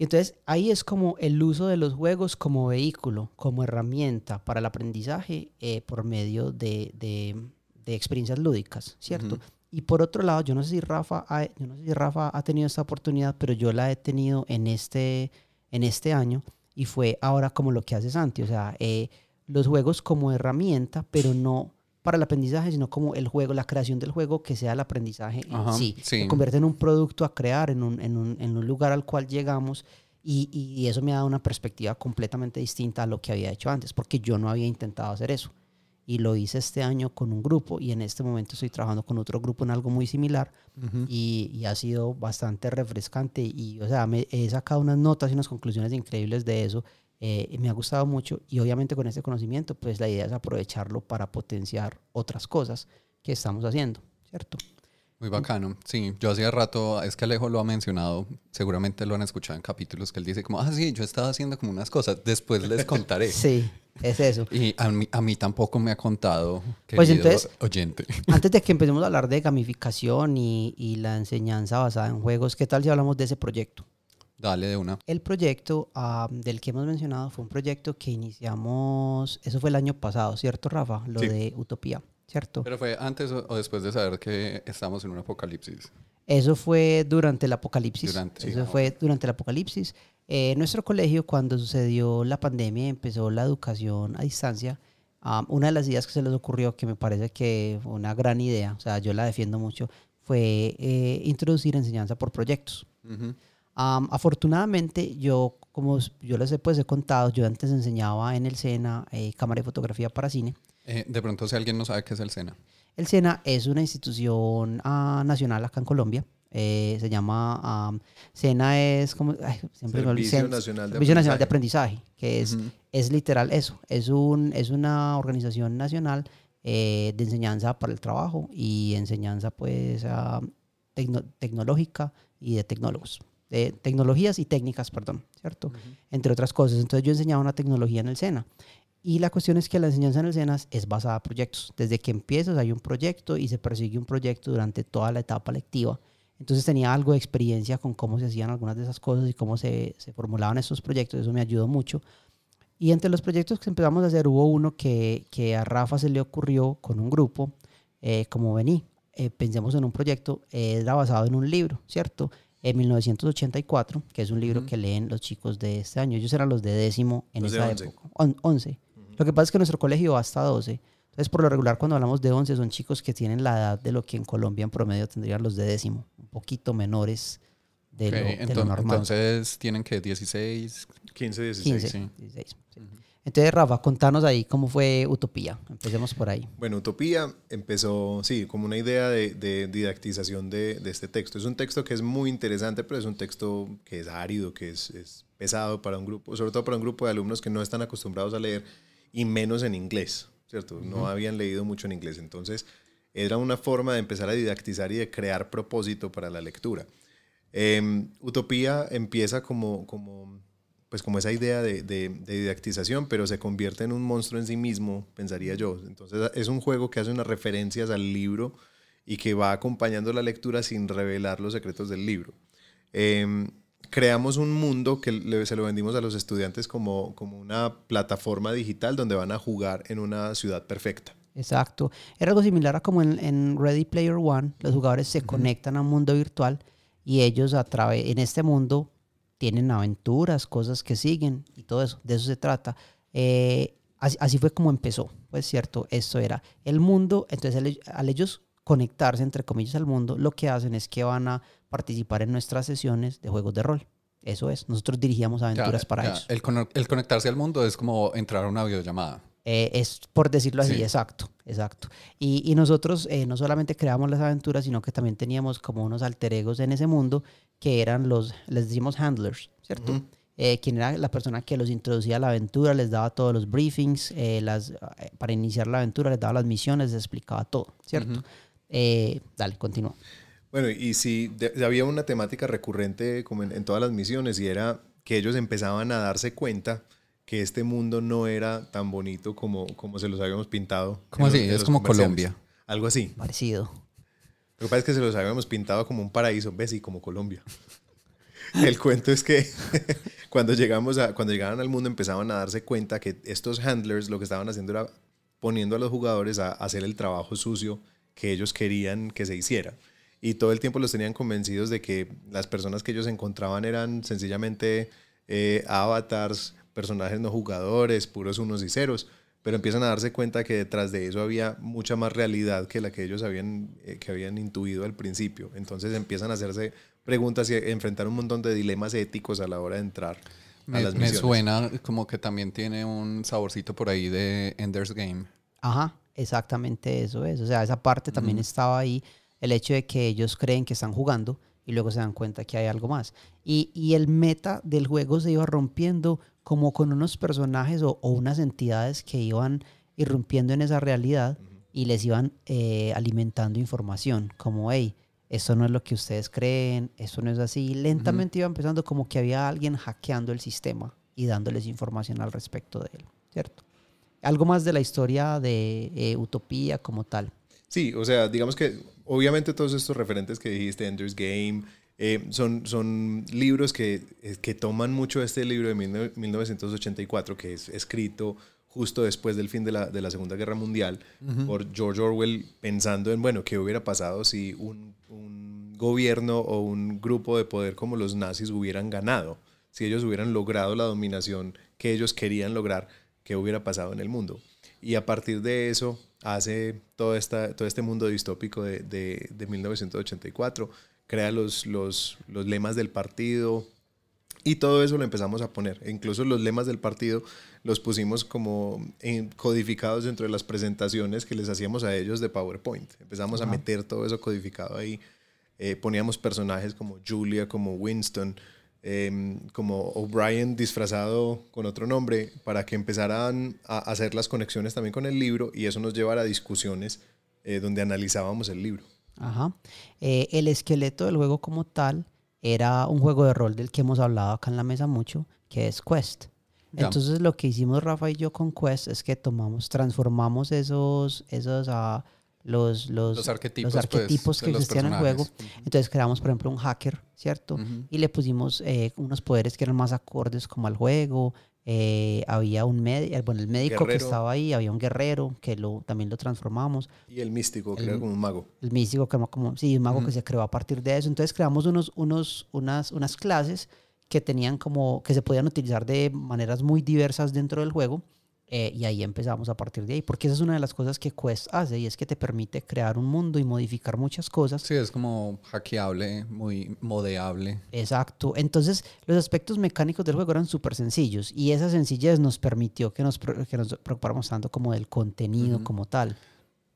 Y Entonces ahí es como el uso de los juegos como vehículo, como herramienta para el aprendizaje eh, por medio de, de- de experiencias lúdicas, ¿cierto? Y por otro lado, yo no sé si Rafa ha, yo no sé si Rafa ha tenido esta oportunidad, pero yo la he tenido en este, en este año y fue ahora como lo que hace Santi, o sea, eh, los juegos como herramienta, pero no para el aprendizaje, sino como el juego, la creación del juego que sea el aprendizaje en Ajá, sí. sí. Se convierte en un producto a crear, en un, en un, en un lugar al cual llegamos y, y eso me ha dado una perspectiva completamente distinta a lo que había hecho antes, porque yo no había intentado hacer eso. Y lo hice este año con un grupo y en este momento estoy trabajando con otro grupo en algo muy similar Ujú. y, y ha sido bastante refrescante y, o sea, me he sacado unas notas y unas conclusiones increíbles de eso. Eh, me ha gustado mucho y obviamente con este conocimiento, pues la idea es aprovecharlo para potenciar otras cosas que estamos haciendo, ¿cierto? Muy bacano. Sí, yo hacía rato, es que Alejo lo ha mencionado, seguramente lo han escuchado en capítulos que él dice como, ah, sí, yo estaba haciendo como unas cosas, después les contaré. (laughs) Sí, es eso. Y a mí, a mí tampoco me ha contado, Pues entonces- oyente. (laughs) Antes de que empecemos a hablar de gamificación y, y la enseñanza basada en juegos, ¿qué tal si hablamos de ese proyecto? Dale de una. El proyecto del que hemos mencionado fue un proyecto que iniciamos, eso fue el año pasado, ¿cierto, Rafa? Lo Sí. de Utopía, ¿cierto? Pero fue antes o después de saber que estamos en un apocalipsis. Eso fue durante el apocalipsis. Durante, sí. Eso fue durante el apocalipsis. Eh, nuestro colegio, cuando sucedió la pandemia empezó la educación a distancia, ah, una de las ideas que se les ocurrió, que me parece que fue una gran idea, o sea, yo la defiendo mucho, fue eh, introducir enseñanza por proyectos. Ujú. Am, afortunadamente, yo, como yo les he, pues, he contado, yo antes enseñaba en el SENA eh, cámara y fotografía para cine. Eh, de pronto, si alguien no sabe qué es el SENA. El SENA es una institución ah, nacional acá en Colombia. eh, se llama am, SENA es como ay, siempre me olvido, Servicio Sen- Nacional de Servicio Nacional de Aprendizaje. Que es, Ujú. es literal eso. Es un es una organización nacional eh, de enseñanza para el trabajo y enseñanza pues ah, tecno- tecnológica y de tecnólogos, de tecnologías y técnicas, perdón, ¿cierto? Entre otras cosas. Entonces yo enseñaba una tecnología en el SENA. Y la cuestión es que la enseñanza en el SENA es basada en proyectos. Desde que empiezas hay un proyecto y se persigue un proyecto durante toda la etapa lectiva. Entonces tenía algo de experiencia con cómo se hacían algunas de esas cosas y cómo se, se formulaban esos proyectos. Eso me ayudó mucho. Y entre los proyectos que empezamos a hacer hubo uno que, que a Rafa se le ocurrió con un grupo, eh, como vení, eh, pensemos en un proyecto, eh, era basado en un libro, ¿cierto? En 1984, que es un libro que leen los chicos de este año. Ellos eran los de décimo en Los de esa 11. época. On- 11. Lo que pasa es que nuestro colegio va hasta 12. Entonces, por lo regular, cuando hablamos de 11, son chicos que tienen la edad de lo que en Colombia en promedio tendrían los de décimo, un poquito menores de, Ok, lo, de lo enton- normal. Entonces tienen que 16. 15, 16. 15, sí. 16. sí. Entonces, Rafa, contanos ahí cómo fue Utopía. Empecemos por ahí. Bueno, Utopía empezó, sí, como una idea de, de didactización de, de este texto. Es un texto que es muy interesante, pero es un texto que es árido, que es, es pesado para un grupo, sobre todo para un grupo de alumnos que no están acostumbrados a leer y menos en inglés, ¿cierto? No habían leído mucho en inglés. Entonces, era una forma de empezar a didactizar y de crear propósito para la lectura. Eh, Utopía empieza como, como, pues como esa idea de, de- de didactización, pero se convierte en un monstruo en sí mismo, pensaría yo. Entonces es un juego que hace unas referencias al libro y que va acompañando la lectura sin revelar los secretos del libro. Eh, creamos un mundo que le- se lo vendimos a los estudiantes como, como una plataforma digital donde van a jugar en una ciudad perfecta. Exacto. Era algo similar a como en, en Ready Player One. Los jugadores se conectan a un mundo virtual y ellos a través, en este mundo tienen aventuras, cosas que siguen y todo eso. De eso se trata. Eh, así, así fue como empezó, pues cierto, esto era el mundo. Entonces al, al ellos conectarse, entre comillas, al mundo, lo que hacen es que van a participar en nuestras sesiones de juegos de rol. Eso es, nosotros dirigíamos Ya, aventuras para ya, ellos. El, conectarse al mundo es como entrar a una videollamada. Eh, es por decirlo así, Sí. exacto, exacto. Y, y nosotros eh, no solamente creamos las aventuras, sino que también teníamos como unos alter egos en ese mundo que eran los, les decimos handlers, ¿cierto? Eh, quien era la persona que los introducía a la aventura, les daba todos los briefings, eh, las, para iniciar la aventura les daba las misiones, les explicaba todo, ¿cierto? Eh, dale, continúa. Bueno, y si de- había una temática recurrente como en, en todas las misiones y era que ellos empezaban a darse cuenta que este mundo no era tan bonito como, como se los habíamos pintado. ¿Cómo así? los- Es como. Colombia. Algo así. Parecido. Lo que pasa es que se los habíamos pintado como un paraíso, ¿ves? Y como Colombia. (laughs) El cuento es que (laughs) cuando, llegamos a, cuando llegaban al mundo empezaban a darse cuenta que estos handlers lo que estaban haciendo era poniendo a los jugadores a hacer el trabajo sucio que ellos querían que se hiciera. Y todo el tiempo los tenían convencidos de que las personas que ellos encontraban eran sencillamente eh, avatars, personajes no jugadores, puros unos y ceros. Pero empiezan a darse cuenta que detrás de eso había mucha más realidad que la que ellos habían, eh, que habían intuido al principio. Entonces empiezan a hacerse preguntas y a enfrentar un montón de dilemas éticos a la hora de entrar a Me, las me suena como que también tiene un saborcito por ahí de Ender's Game. Ajá, exactamente eso es. O sea, esa parte también estaba ahí, el hecho de que ellos creen que están jugando y luego se dan cuenta que hay algo más. Y, y el meta del juego se iba rompiendo como con unos personajes o, o unas entidades que iban irrumpiendo en esa realidad y les iban eh, alimentando información, como, hey, esto no es lo que ustedes creen, esto no es así. Lentamente iba empezando como que había alguien hackeando el sistema y dándoles información al respecto de él, ¿cierto? Algo más de la historia de eh, Utopía como tal. Sí, o sea, digamos que obviamente todos estos referentes que dijiste, Ender's Game, eh, son, son libros que, eh, que toman mucho este libro de 19- 1984, que es escrito justo después del fin de la, de la Segunda Guerra Mundial, por George Orwell, pensando en, bueno, qué hubiera pasado si un, un gobierno o un grupo de poder como los nazis hubieran ganado, si ellos hubieran logrado la dominación que ellos querían lograr, qué hubiera pasado en el mundo. Y a partir de eso hace todo, esta, todo este mundo distópico de, de, de 1984, crea los, los, los lemas del partido y todo eso lo empezamos a poner. E incluso los lemas del partido los pusimos como en- codificados dentro de las presentaciones que les hacíamos a ellos de PowerPoint. Empezamos a meter todo eso codificado ahí. Eh, poníamos personajes como Julia, como Winston, eh, como O'Brien disfrazado con otro nombre, para que empezaran a hacer las conexiones también con el libro y eso nos llevara a discusiones eh, donde analizábamos el libro. Ajá. Eh, el esqueleto del juego como tal era un juego de rol del que hemos hablado acá en la mesa mucho, que es Quest. Ya. Entonces lo que hicimos Rafa y yo con Quest es que tomamos, transformamos esos, esos ah, los, los, Los arquetipos, los pues, arquetipos de que los existían en el juego. Entonces creamos, por ejemplo, un hacker, ¿cierto? Y le pusimos eh, unos poderes que eran más acordes como al juego. Eh, había un médico, bueno, el médico que Guerrero. estaba ahí, había un guerrero que lo, también lo transformamos. Y el místico, que era como un mago. El místico, que como, sí, un mago que se creó a partir de eso. Entonces creamos unos, unos, unas, unas clases que tenían como, que se podían utilizar de maneras muy diversas dentro del juego. Eh, y ahí empezamos a partir de ahí, porque esa es una de las cosas que Quest hace y es que te permite crear un mundo y modificar muchas cosas. Sí, es como hackeable, muy modeable. Exacto. Entonces, los aspectos mecánicos del juego eran súper sencillos y esa sencillez nos permitió que nos, que nos preocupáramos tanto como del contenido como tal.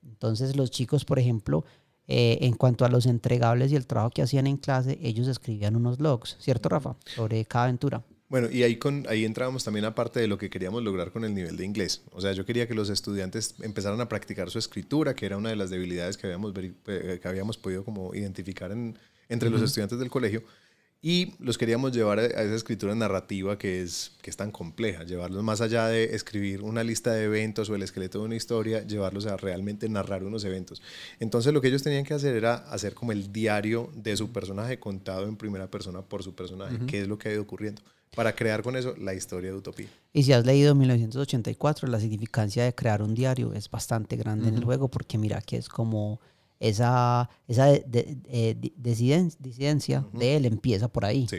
Entonces, los chicos, por ejemplo, eh, en cuanto a los entregables y el trabajo que hacían en clase, ellos escribían unos logs, ¿cierto, Rafa? Sobre cada aventura. Bueno, y ahí, con, ahí entrábamos también aparte de lo que queríamos lograr con el nivel de inglés. O sea, yo quería que los estudiantes empezaran a practicar su escritura, que era una de las debilidades que habíamos, veri- eh, que habíamos podido como identificar en- entre los estudiantes del colegio. Y los queríamos llevar a, esa escritura narrativa que es, que es tan compleja, llevarlos más allá de escribir una lista de eventos o el esqueleto de una historia, llevarlos a realmente narrar unos eventos. Entonces lo que ellos tenían que hacer era hacer como el diario de su personaje contado en primera persona por su personaje, qué es lo que ha ido ocurriendo, para crear con eso la historia de Utopía. Y si has leído 1984, la significancia de crear un diario es bastante grande en el juego porque mira que es como esa, esa de- de- eh, disiden- disidencia de él empieza por ahí. Sí.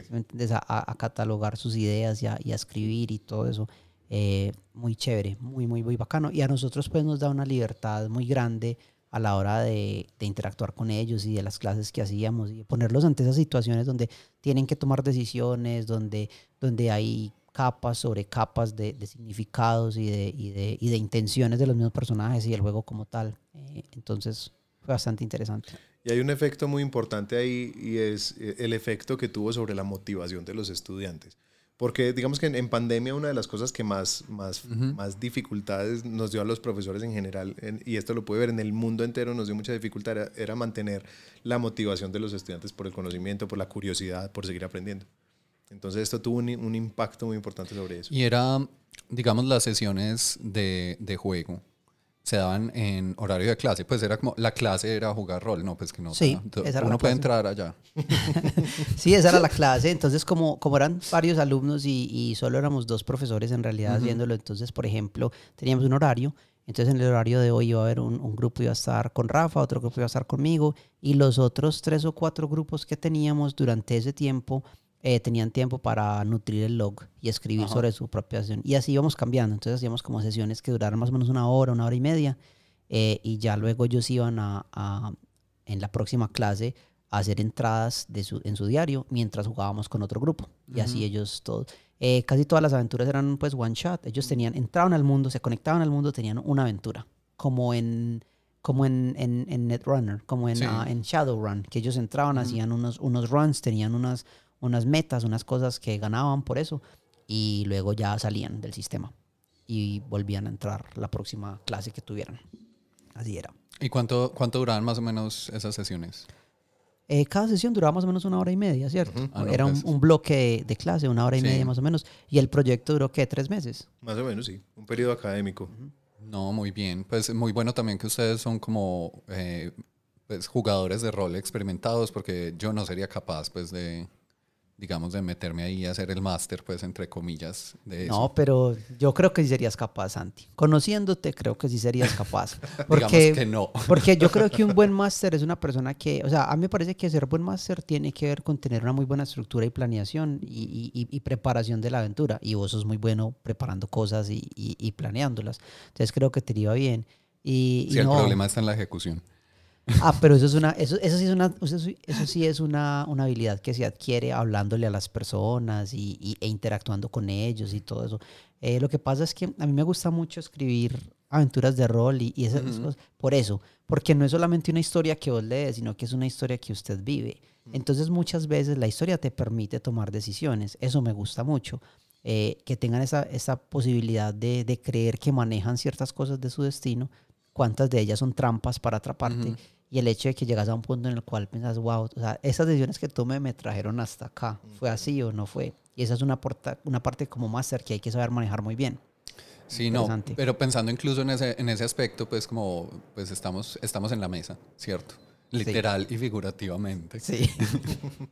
a- a catalogar sus ideas y a, y a escribir y todo eso. Eh, muy chévere, muy, muy, muy bacano. Y a nosotros pues nos da una libertad muy grande a la hora de, interactuar con ellos y de las clases que hacíamos y ponerlos ante esas situaciones donde tienen que tomar decisiones, donde, donde hay capas sobre capas de, de significados y de, y, de, y de intenciones de los mismos personajes y el juego como tal. Eh, entonces fue bastante interesante. Y hay un efecto muy importante ahí y es eh, el efecto que tuvo sobre la motivación de los estudiantes. Porque digamos que en, en pandemia una de las cosas que más, más, más dificultades nos dio a los profesores en general, en- y esto lo puede ver en el mundo entero, nos dio mucha dificultad, era, era mantener la motivación de los estudiantes por el conocimiento, por la curiosidad, por seguir aprendiendo. Entonces esto tuvo un, un impacto muy importante sobre eso. Y era, digamos, las sesiones de, de juego se daban en horario de clase. Pues era como, la clase era jugar rol, no, pues que no. Sí, esa era uno puede entrar allá. (laughs) Sí, esa era la clase. Entonces, como, como eran varios alumnos y, y solo éramos dos profesores en realidad haciéndolo, entonces, por ejemplo, teníamos un horario. Entonces, en el horario de hoy iba a haber un, un grupo iba a estar con Rafa, otro grupo iba a estar conmigo, y los otros tres o cuatro grupos que teníamos durante ese tiempo eh, tenían tiempo para nutrir el log y escribir Ajá. sobre su propia sesión. Y así íbamos cambiando. Entonces, hacíamos como sesiones que duraran más o menos una hora, una hora y media, eh, y ya luego ellos iban a, a- en la próxima clase a hacer entradas de su, en su diario mientras jugábamos con otro grupo. Y así ellos todos. eh, casi todas las aventuras eran pues one shot. Ellos tenían, entraban al mundo, se conectaban al mundo, tenían una aventura. Como en como en, en, en Netrunner, como en, Sí. ah, en Shadowrun, que ellos entraban, hacían unos, unos runs, tenían unas, unas metas, unas cosas que ganaban por eso, y luego ya salían del sistema y volvían a entrar la próxima clase que tuvieran. Así era. ¿Y cuánto, cuánto duraban más o menos esas sesiones? Eh, cada sesión duraba más o menos una hora y media, ¿cierto? Ah, no, Era un, pues. un bloque de clase, una hora y Sí. media más o menos. Y el proyecto duró, ¿qué? ¿Tres meses? Más o menos, sí. Un periodo académico. No, muy bien. Pues muy bueno también que ustedes son como eh, pues, jugadores de rol experimentados, porque yo no sería capaz, pues, de, digamos, de meterme ahí y hacer el máster, pues, entre comillas, de eso. No, pero yo creo que sí serías capaz, Santi. Conociéndote, creo que sí serías capaz. (laughs) digamos Porque, que no. (laughs) porque yo creo que un buen máster es una persona que, o sea, a mí me parece que ser buen máster tiene que ver con tener una muy buena estructura y planeación y, y- y preparación de la aventura. Y vos sos muy bueno preparando cosas y, y- planeándolas. Entonces creo que te iba bien. Y, Sí, el problema está en la ejecución. Ah, pero eso es una, eso, eso sí es una, eso, sí- eso sí es una, una habilidad que se adquiere hablándole a las personas y, y- e interactuando con ellos y todo eso. Eh, lo que pasa es que a mí me gusta mucho escribir aventuras de rol y, y esas cosas. Por eso, porque no es solamente una historia que vos lees, sino que es una historia que usted vive. Entonces muchas veces la historia te permite tomar decisiones. Eso me gusta mucho. Eh, que tengan esa, esa posibilidad de, de creer que manejan ciertas cosas de su destino, cuántas de ellas son trampas para atraparte. Y el hecho de que llegas a un punto en el cual piensas, wow, o sea, esas decisiones que tomé me trajeron hasta acá. ¿Fue así o no fue? Y esa es una, porta- una parte como máster que hay que saber manejar muy bien. Sí, no, pero pensando incluso en ese, en ese aspecto, pues como pues estamos, estamos en la mesa, ¿cierto? Literal y figurativamente. Sí. (laughs)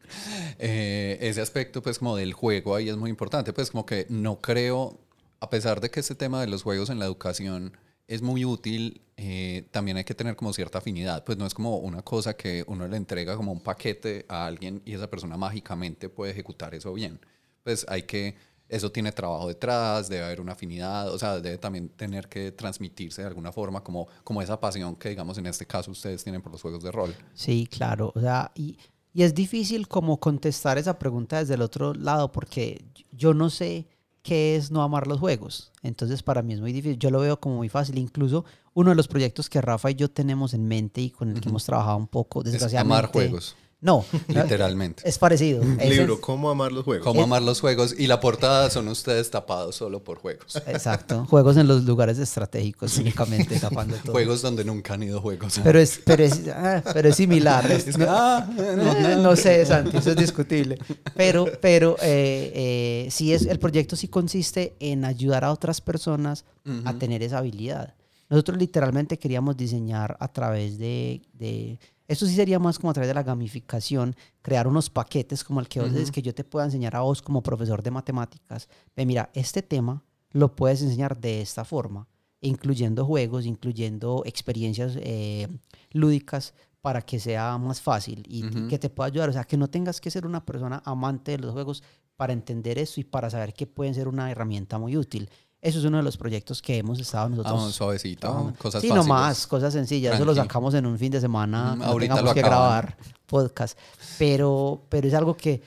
Eh, ese aspecto, pues, como del juego ahí es muy importante. Pues, como que no creo, a pesar de que este tema de los juegos en la educación es muy útil, eh, también hay que tener como cierta afinidad. Pues no es como una cosa que uno le entrega como un paquete a alguien y esa persona mágicamente puede ejecutar eso bien. Pues hay que, eso tiene trabajo detrás, debe haber una afinidad, o sea, debe también tener que transmitirse de alguna forma como, como esa pasión que, digamos, en este caso ustedes tienen por los juegos de rol. Sí, claro. O sea, y, y es difícil como contestar esa pregunta desde el otro lado porque yo no sé qué es no amar los juegos. Entonces para mí es muy difícil. Yo lo veo como muy fácil. Incluso uno de los proyectos que Rafa y yo tenemos en mente y con el que hemos trabajado un poco, Es desgraciadamente. amar juegos, No, (laughs) literalmente. es parecido. Libro, es- ¿Cómo amar los juegos? Cómo amar los juegos y la portada son ustedes tapados solo por juegos. Exacto. Juegos en los lugares estratégicos únicamente tapando todo. Juegos donde nunca han ido juegos. Pero es, pero es, ah, pero es similar. (laughs) Es- no, Ah, no, no sé, Santi, eso es discutible. Pero, pero eh, eh, sí es, el proyecto sí consiste en ayudar a otras personas a tener esa habilidad. Nosotros literalmente queríamos diseñar a través de, de- esto sí sería más como a través de la gamificación, crear unos paquetes como el que vos dices que yo te pueda enseñar a vos como profesor de matemáticas. Ve, mira, este tema lo puedes enseñar de esta forma, incluyendo juegos, incluyendo experiencias eh, lúdicas para que sea más fácil y, y que te pueda ayudar. O sea, que no tengas que ser una persona amante de los juegos para entender eso y para saber que pueden ser una herramienta muy útil. Eso es uno de los proyectos que hemos estado nosotros. Vamos, suavecito, trabajando. cosas sí, fáciles. nomás, cosas sencillas. Eso lo sacamos en un fin de semana. Mm, no ahorita tengamos lo que grabar podcast. Pero, pero es algo que,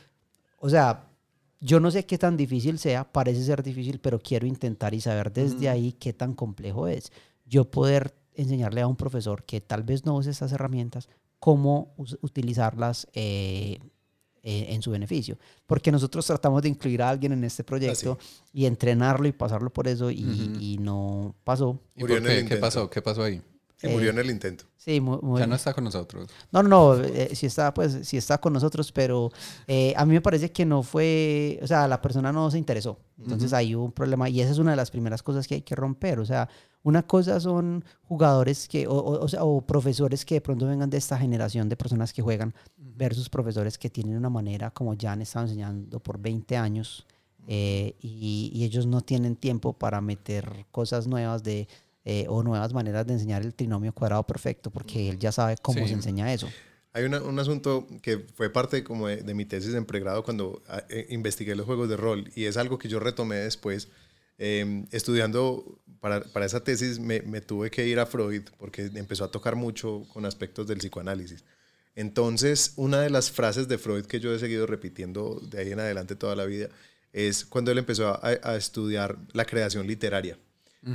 o sea, yo no sé qué tan difícil sea, parece ser difícil, pero quiero intentar y saber desde ahí qué tan complejo es. Yo poder enseñarle a un profesor que tal vez no use estas herramientas, cómo utilizarlas eh, eh, en su beneficio. Porque nosotros tratamos de incluir a alguien en este proyecto y entrenarlo y pasarlo por eso y, y no pasó. ¿Y Murió por en el qué? ¿Qué pasó? ¿Qué pasó ahí? Sí, murió en el intento. Sí, mu- mu- Ya no está con nosotros. No, no, no, eh, sí está, pues, sí está con nosotros, pero eh, a mí me parece que no fue, o sea, la persona no se interesó. Entonces hay un problema y esa es una de las primeras cosas que hay que romper. O sea, una cosa son jugadores que, o, o- o sea, o profesores que de pronto vengan de esta generación de personas que juegan versus profesores que tienen una manera como ya han estado enseñando por 20 años eh, y, y ellos no tienen tiempo para meter cosas nuevas de... eh, o nuevas maneras de enseñar el trinomio cuadrado perfecto, porque él ya sabe cómo Sí. se enseña eso. Hay una- un asunto que fue parte como de, de mi tesis en pregrado cuando ah, eh, investigué los juegos de rol y es algo que yo retomé después. Eh, estudiando para, para esa tesis me, me tuve que ir a Freud porque empezó a tocar mucho con aspectos del psicoanálisis. Entonces, una de las frases de Freud que yo he seguido repitiendo de ahí en adelante toda la vida es cuando él empezó a, a estudiar la creación literaria.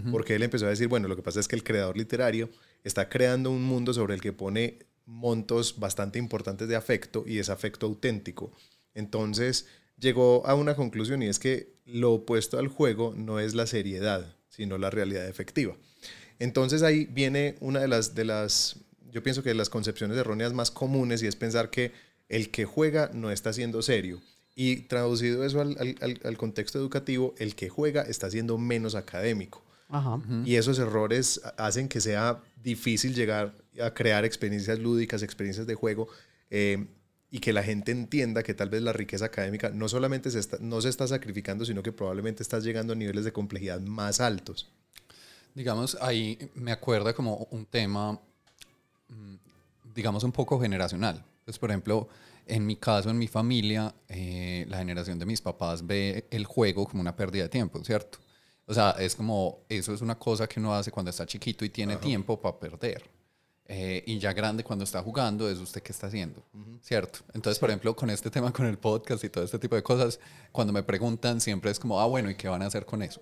Porque él empezó a decir, bueno, lo que pasa es que el creador literario está creando un mundo sobre el que pone montos bastante importantes de afecto y es afecto auténtico. Entonces llegó a una conclusión y es que lo opuesto al juego no es la seriedad, sino la realidad efectiva. Entonces ahí viene una de las, de las, yo pienso que de las concepciones erróneas más comunes y es pensar que el que juega no está siendo serio. Y traducido eso al, al- al- contexto educativo, el que juega está siendo menos académico. Ajá. Y esos errores hacen que sea difícil llegar a crear experiencias lúdicas, experiencias de juego, eh, y que la gente entienda que tal vez la riqueza académica no solamente se está, no se está sacrificando, sino que probablemente estás llegando a niveles de complejidad más altos. Digamos, ahí me acuerda como un tema, mm, digamos, un poco generacional. Pues, por ejemplo, en mi caso, en mi familia, eh, la generación de mis papás ve el juego como una pérdida de tiempo, ¿cierto? O sea, es como, eso es una cosa que uno hace cuando está chiquito y tiene tiempo para perder. Eh, y ya grande cuando está jugando, es usted qué está haciendo, ¿cierto? Entonces, por ejemplo, con este tema, con el podcast y todo este tipo de cosas, cuando me preguntan, siempre es como, ah, bueno, ¿y qué van a hacer con eso?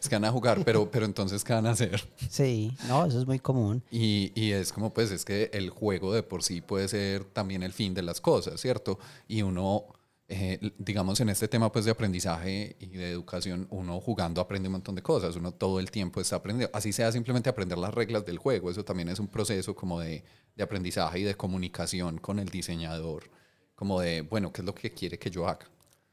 Es que van a jugar, pero, pero entonces, ¿qué van a hacer? Sí, no, eso es muy común. Y, y es como, pues, es que el juego de por sí puede ser también el fin de las cosas, ¿cierto? Y uno, eh, digamos, en este tema, pues, de aprendizaje y de educación, uno jugando aprende un montón de cosas, uno todo el tiempo está aprendiendo, así sea simplemente aprender las reglas del juego, eso también es un proceso como de, de aprendizaje y de comunicación con el diseñador, como de, bueno, ¿qué es lo que quiere que yo haga?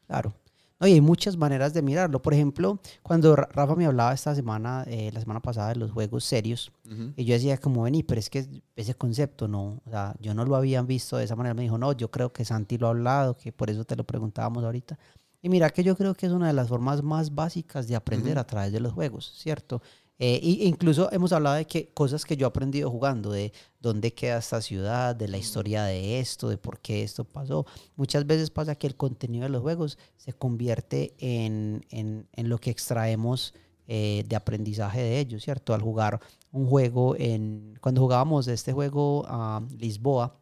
Claro. No, y hay muchas maneras de mirarlo. Por ejemplo, cuando Ra- Rafa me hablaba esta semana, eh, la semana pasada, de los juegos serios, y yo decía como, vení, pero es que ese concepto no, o sea, yo no lo había visto de esa manera. Me dijo, no, yo creo que Santi lo ha hablado, que por eso te lo preguntábamos ahorita. Y mira que yo creo que es una de las formas más básicas de aprender a través de los juegos, ¿cierto? Eh, e incluso hemos hablado de que cosas que yo he aprendido jugando, de dónde queda esta ciudad, de la historia de esto, de por qué esto pasó. Muchas veces pasa que el contenido de los juegos se convierte en, en- en lo que extraemos eh, de aprendizaje de ellos, ¿cierto? Al jugar un juego, en, cuando jugábamos este juego a Lisboa,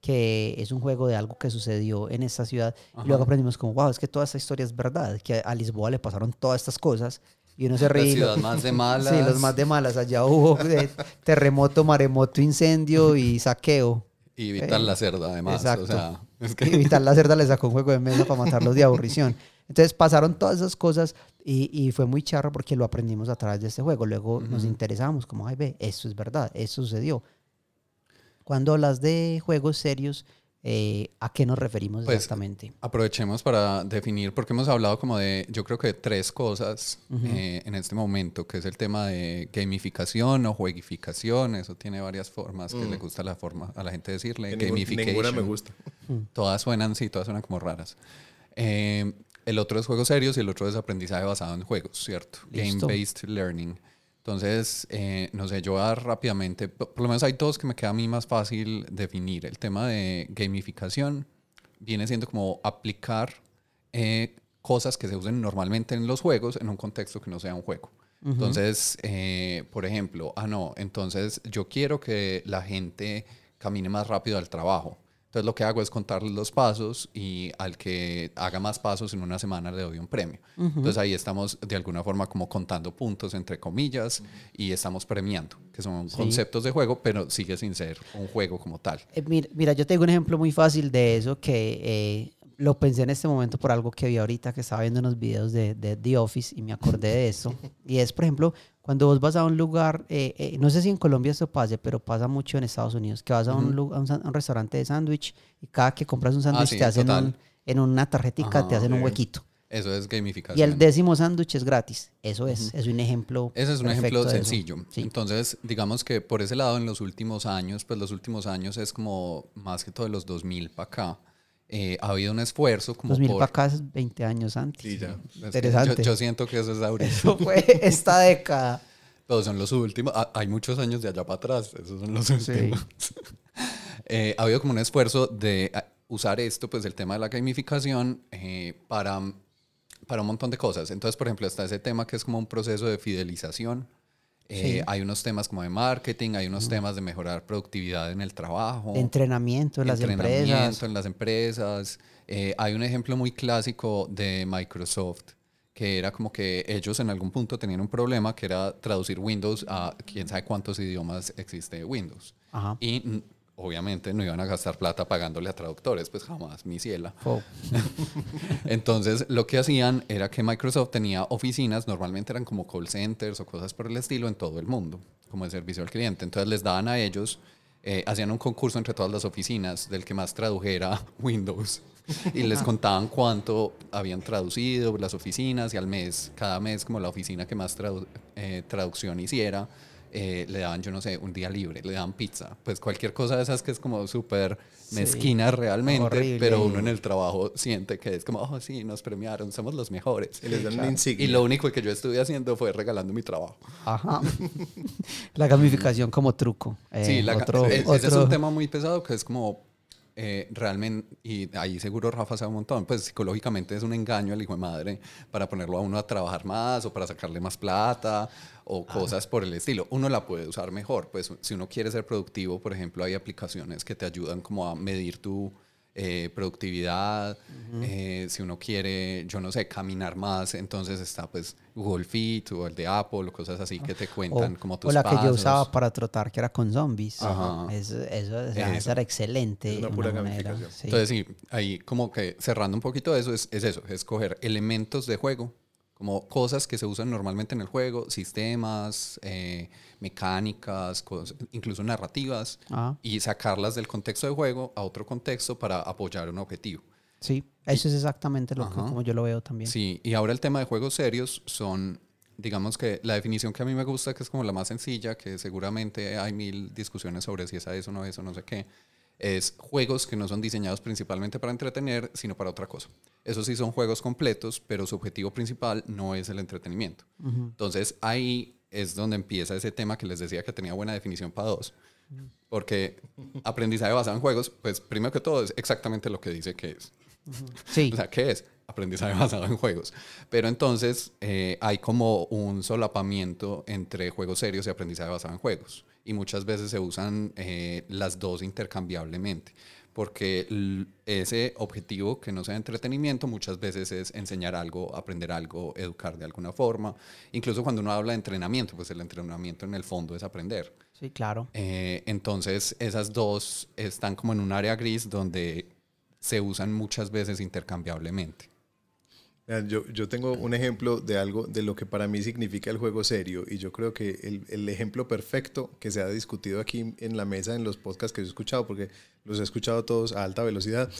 que es un juego de algo que sucedió en esta ciudad, y luego aprendimos como, wow, es que toda esta historia es verdad, que a Lisboa le pasaron todas estas cosas, y uno se ríe. y ciudad más de (laughs) malas. Sí, los más de malas. Allá hubo (laughs) eh, terremoto, maremoto, incendio y saqueo. Y evitar Eh, la cerda, además. exacto. O sea, es Y que... (laughs) Vital la Cerda le sacó un juego de mesa para matarlos de aburrición. Entonces pasaron todas esas cosas y, y fue muy charro porque lo aprendimos a través de este juego. Luego nos interesamos, como, ay, ve, esto es verdad, esto sucedió. Cuando hablas de juegos serios, eh, ¿a qué nos referimos Pues, exactamente? Aprovechemos para definir, porque hemos hablado como de, yo creo que de tres cosas eh, en este momento, que es el tema de gamificación o jueguificación, eso tiene varias formas que le gusta la forma a la gente decirle. Que Gamification. ninguna me gusta. Todas suenan, sí, todas suenan como raras. Eh, el otro es juegos serios y el otro es aprendizaje basado en juegos, ¿cierto? Game-based learning. Entonces, eh, no sé, yo voy a dar rápidamente, por por lo menos hay dos que me queda a mí más fácil definir. El tema de gamificación viene siendo como aplicar eh, cosas que se usen normalmente en los juegos en un contexto que no sea un juego. Entonces, eh, por ejemplo, ah, no, entonces yo quiero que la gente camine más rápido al trabajo. Entonces lo que hago es contarles los pasos y al que haga más pasos en una semana le doy un premio. Entonces ahí estamos de alguna forma como contando puntos entre comillas y estamos premiando, que son conceptos de juego, pero sigue sin ser un juego como tal. Eh, mira, mira, yo tengo un ejemplo muy fácil de eso que, eh, lo pensé en este momento por algo que vi ahorita, que estaba viendo unos videos de, de The Office y me acordé de eso. (laughs) y es, por ejemplo, cuando vos vas a un lugar, eh, eh, no sé si en Colombia esto pase, pero pasa mucho en Estados Unidos, que vas a un, lu- a un, a un restaurante de sándwich y cada que compras un sándwich Ah, sí, te hacen un, en una tarjetica, te Ajá, hacen un sí. huequito. Eso es gamificación. Y el décimo sándwich es gratis. Eso es, es un ejemplo. Ese es un ejemplo sencillo. Sí. Entonces, digamos que por ese lado, en los últimos años, pues los últimos años es como más que todo de los 2000 para acá, eh, ha habido un esfuerzo como 2000 por... para acá es 20 años antes. Sí, ya. Interesante. Yo, yo siento que eso es ahorita. Eso fue esta (laughs) década. Pero son los últimos. Ah, Hay muchos años de allá para atrás. Esos son los últimos. (laughs) Eh, ha habido como un esfuerzo de ah, usar esto, pues el tema de la gamificación, eh, para, para un montón de cosas. Entonces, por ejemplo, está ese tema que es como un proceso de fidelización. Eh, Sí. Hay unos temas como de marketing, hay unos temas de mejorar productividad en el trabajo. De entrenamiento en las entrenamiento empresas. en las empresas. Eh, hay un ejemplo muy clásico de Microsoft que era como que ellos en algún punto tenían un problema que era traducir Windows a quién sabe cuántos idiomas existe de Windows. Ajá. Y obviamente no iban a gastar plata pagándole a traductores, pues jamás, mi ciela. Fo- (laughs) Entonces, lo que hacían era que Microsoft tenía oficinas, normalmente eran como call centers o cosas por el estilo en todo el mundo, como el servicio al cliente. Entonces, les daban a ellos, eh, hacían un concurso entre todas las oficinas del que más tradujera (laughs) Windows y les contaban cuánto habían traducido las oficinas y al mes, cada mes, como la oficina que más tradu- eh, traducción hiciera. Eh, le daban, yo no sé, un día libre, le daban pizza, pues cualquier cosa de esas que es como súper mezquina realmente, Horrible. pero uno en el trabajo siente que es como, oh, sí, nos premiaron, somos los mejores. Y les dan insignia. Y lo único que yo estuve haciendo fue regalando mi trabajo. Ajá. (laughs) La gamificación como truco. Eh, sí, la, otro, e- ese es otro- un tema muy pesado que es como eh, realmente, y ahí seguro Rafa sabe un montón, pues psicológicamente es un engaño al hijo de madre para ponerlo a uno a trabajar más o para sacarle más plata o cosas por el estilo. Uno la puede usar mejor, pues si uno quiere ser productivo, por ejemplo, hay aplicaciones que te ayudan como a medir tu eh, productividad, eh, si uno quiere, yo no sé, caminar más, entonces está pues Google Fit o el de Apple o cosas así que te o, cuentan como tus o la que yo usaba para trotar, que era con zombies. Ajá. Eso, eso, o sea, Eso. eso era excelente. Es una pura manera, sí. Entonces, sí, ahí como que cerrando un poquito de eso, es, es eso, es coger elementos de juego, como cosas que se usan normalmente en el juego, sistemas, eh, mecánicas, cos- incluso narrativas, Ah. y sacarlas del contexto de juego a otro contexto para apoyar un objetivo. Sí, eso es exactamente lo que, Ajá. como yo lo veo también. Sí, y ahora el tema de juegos serios son, digamos que la definición que a mí me gusta, que es como la más sencilla, que seguramente hay mil discusiones sobre si es a eso, no eso, no sé qué, es juegos que no son diseñados principalmente para entretener, sino para otra cosa. Esos sí son juegos completos, pero su objetivo principal no es el entretenimiento. Entonces ahí es donde empieza ese tema que les decía que tenía buena definición para dos. Porque aprendizaje basado en juegos, pues primero que todo es exactamente lo que dice que es. (laughs) Sí, O sea, ¿qué es? Aprendizaje (laughs) basado en juegos. Pero entonces eh, hay como un solapamiento entre juegos serios y aprendizaje basado en juegos. Y muchas veces se usan eh, las dos intercambiablemente. Porque ese objetivo que no sea entretenimiento muchas veces es enseñar algo, aprender algo, educar de alguna forma. Incluso cuando uno habla de entrenamiento, pues el entrenamiento en el fondo es aprender. sí, claro. Eh, entonces, esas dos están como en un área gris donde se usan muchas veces intercambiablemente. Yo, yo tengo un ejemplo de algo de lo que para mí significa el juego serio y yo creo que el, el ejemplo perfecto que se ha discutido aquí en la mesa en los podcasts que yo he escuchado, porque los he escuchado todos a alta velocidad,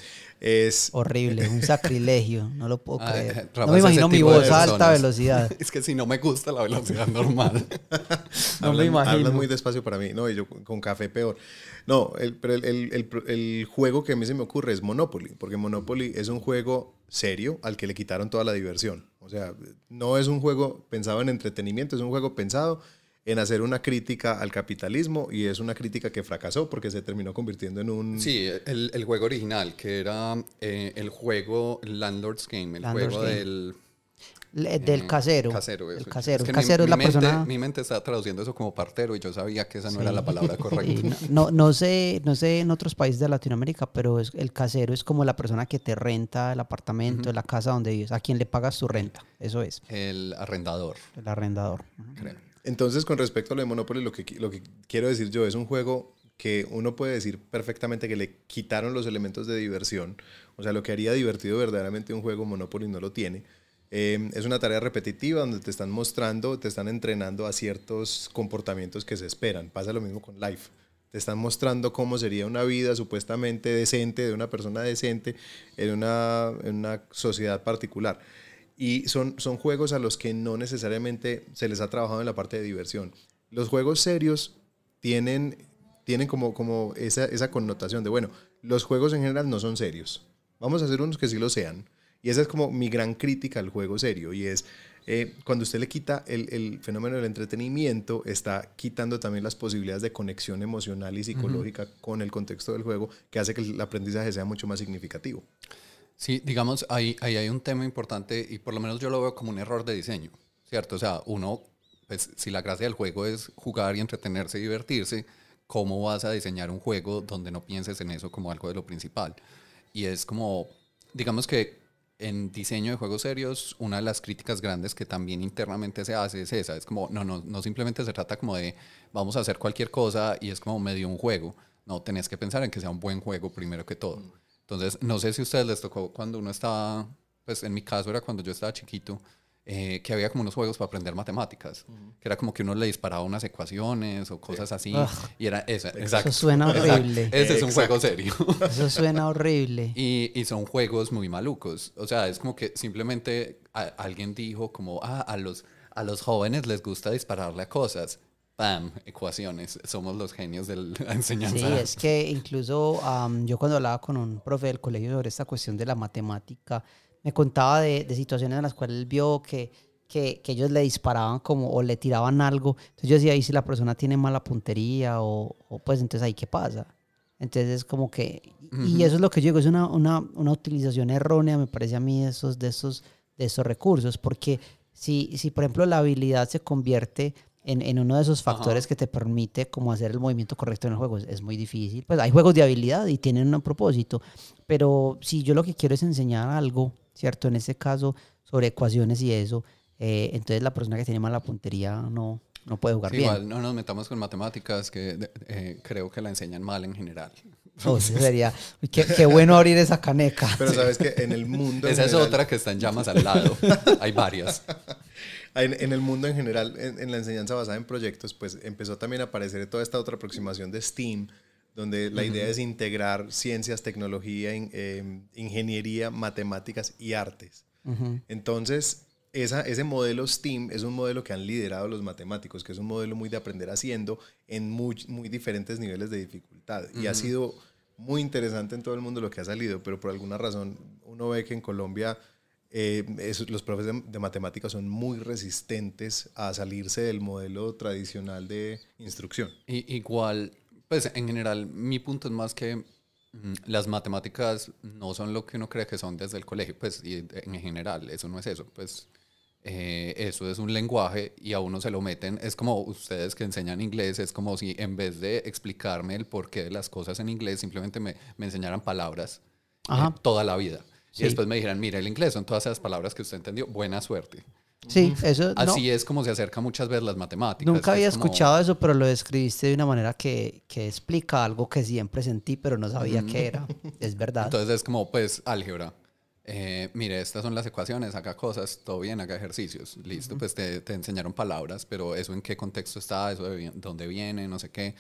es... Horrible, un (laughs) sacrilegio, no lo puedo Ah, creer. No me imagino mi voz a alta velocidad. (laughs) Es que si no me gusta la velocidad normal. (laughs) No me hablan, imagino. hablan muy despacio para mí, no, y yo con café peor. No, el, pero el, el- el juego que a mí se me ocurre es Monopoly, porque Monopoly es un juego serio al que le quitaron toda la diversión. O sea, no es un juego pensado en entretenimiento, es un juego pensado en hacer una crítica al capitalismo y es una crítica que fracasó porque se terminó convirtiendo en un... Sí, el, el juego original, que era eh, el juego Landlord's Game, el Landlord's juego Game. del... Le- Del eh, casero. Casero, El casero. que el mi- casero es mi la mente- persona. Mi mente está traduciendo eso como partero y yo sabía que esa no Sí. era la palabra (laughs) correcta. no, no, no sé, no sé en otros países de Latinoamérica, pero es, el casero es como la persona que te renta el apartamento, la casa donde vives, a quien le pagas tu renta. Eso es, El arrendador, el arrendador. creo. Entonces, con respecto a lo de Monopoly, lo que, lo que quiero decir yo es un juego que uno puede decir perfectamente que le quitaron los elementos de diversión, o sea, lo que haría divertido verdaderamente un juego Monopoly no lo tiene. Eh, es una tarea repetitiva donde te están mostrando, te están entrenando a ciertos comportamientos que se esperan. Pasa lo mismo con Life. Te están mostrando cómo sería una vida supuestamente decente de una persona decente en una, en una sociedad particular. Y son, son juegos a los que no necesariamente se les ha trabajado en la parte de diversión. Los juegos serios tienen, tienen como, como esa, esa connotación de, bueno, los juegos en general no son serios. Vamos a hacer unos que sí lo sean. Y esa es como mi gran crítica al juego serio. Y es, eh, cuando usted le quita el, el, fenómeno del entretenimiento, está quitando también las posibilidades de conexión emocional y psicológica con el contexto del juego, que hace que el aprendizaje sea mucho más significativo. Sí, digamos, ahí, ahí hay un tema importante y por lo menos yo lo veo como un error de diseño, ¿cierto? O sea, uno, pues si la gracia del juego es jugar y entretenerse y divertirse, ¿cómo vas a diseñar un juego donde no pienses en eso como algo de lo principal? Y es como, digamos que en diseño de juegos serios, una de las críticas grandes que también internamente se hace es esa, es como, no, no, no simplemente se trata como de vamos a hacer cualquier cosa y es como medio un juego, no, tenés que pensar en que sea un buen juego primero que todo. Entonces, no sé si a ustedes les tocó cuando uno estaba, pues en mi caso era cuando yo estaba chiquito, eh, que había como unos juegos para aprender matemáticas, que era como que uno le disparaba unas ecuaciones o cosas así, Ugh. y era eso, exacto. Eso suena Exacto. horrible. Ese es un juego serio. (laughs) Eso suena horrible. Y, y son juegos muy malucos. O sea, es como que simplemente a- alguien dijo como, ah, a los, a los jóvenes les gusta dispararle a cosas. Bam, ecuaciones. Somos los genios de la (laughs) enseñanza. Sí, es que incluso am, yo cuando hablaba con un profe del colegio sobre esta cuestión de la matemática, me contaba de, de situaciones en las cuales él vio que, que, que ellos le disparaban como o le tiraban algo. Entonces yo decía, ahí si la persona tiene mala puntería o, o pues entonces ahí qué pasa. Entonces es como que, y eso es lo que yo digo, es una, una, una utilización errónea, me parece a mí, de esos, de esos, de esos recursos, porque si, si por ejemplo la habilidad se convierte en, en uno de esos factores que te permite como hacer el movimiento correcto en el juego, es, es muy difícil. Pues hay juegos de habilidad y tienen un propósito, pero si yo lo que quiero es enseñar algo, ¿cierto? En este caso, sobre ecuaciones y eso, eh, entonces la persona que tiene mala puntería no, no puede jugar Sí, bien. igual no nos metamos con matemáticas, que eh, creo que la enseñan mal en general. Oh, sí, sería, qué, qué bueno abrir esa caneca. Pero (laughs) sabes que en el mundo... Esa es general- otra que está en llamas al lado. Hay varias. (laughs) En, en el mundo en general, en, en la enseñanza basada en proyectos, pues empezó también a aparecer toda esta otra aproximación de STEAM, donde la idea es integrar ciencias, tecnología, in- eh, ingeniería, matemáticas y artes. Entonces, esa, ese modelo STEAM es un modelo que han liderado los matemáticos, que es un modelo muy de aprender haciendo en muy, muy diferentes niveles de dificultad. Y ha sido muy interesante en todo el mundo lo que ha salido, pero por alguna razón uno ve que en Colombia eh, es- los profes de, de matemáticas son muy resistentes a salirse del modelo tradicional de instrucción. Y, igual, pues en general, mi punto es más que mm, las matemáticas no son lo que uno cree que son desde el colegio, pues y en general, eso no es eso, pues eh, eso es un lenguaje y a uno se lo meten, es como ustedes que enseñan inglés, es como si en vez de explicarme el porqué de las cosas en inglés, simplemente me, me enseñaran palabras eh, toda la vida. Sí. Y después me dijeran, mira, el inglés son todas esas palabras que usted entendió, buena suerte. Sí, eso no, Así es como se acerca muchas veces las matemáticas. nunca es había como- escuchado eso, pero lo describiste de una manera que, que explica algo que siempre sentí, pero no sabía qué era. Es verdad. Entonces es como, pues, álgebra. Eh, mire, estas son las ecuaciones, haga cosas, todo bien, haga ejercicios. Listo, pues te, te enseñaron palabras, pero eso en qué contexto está, eso de dónde viene, no sé qué.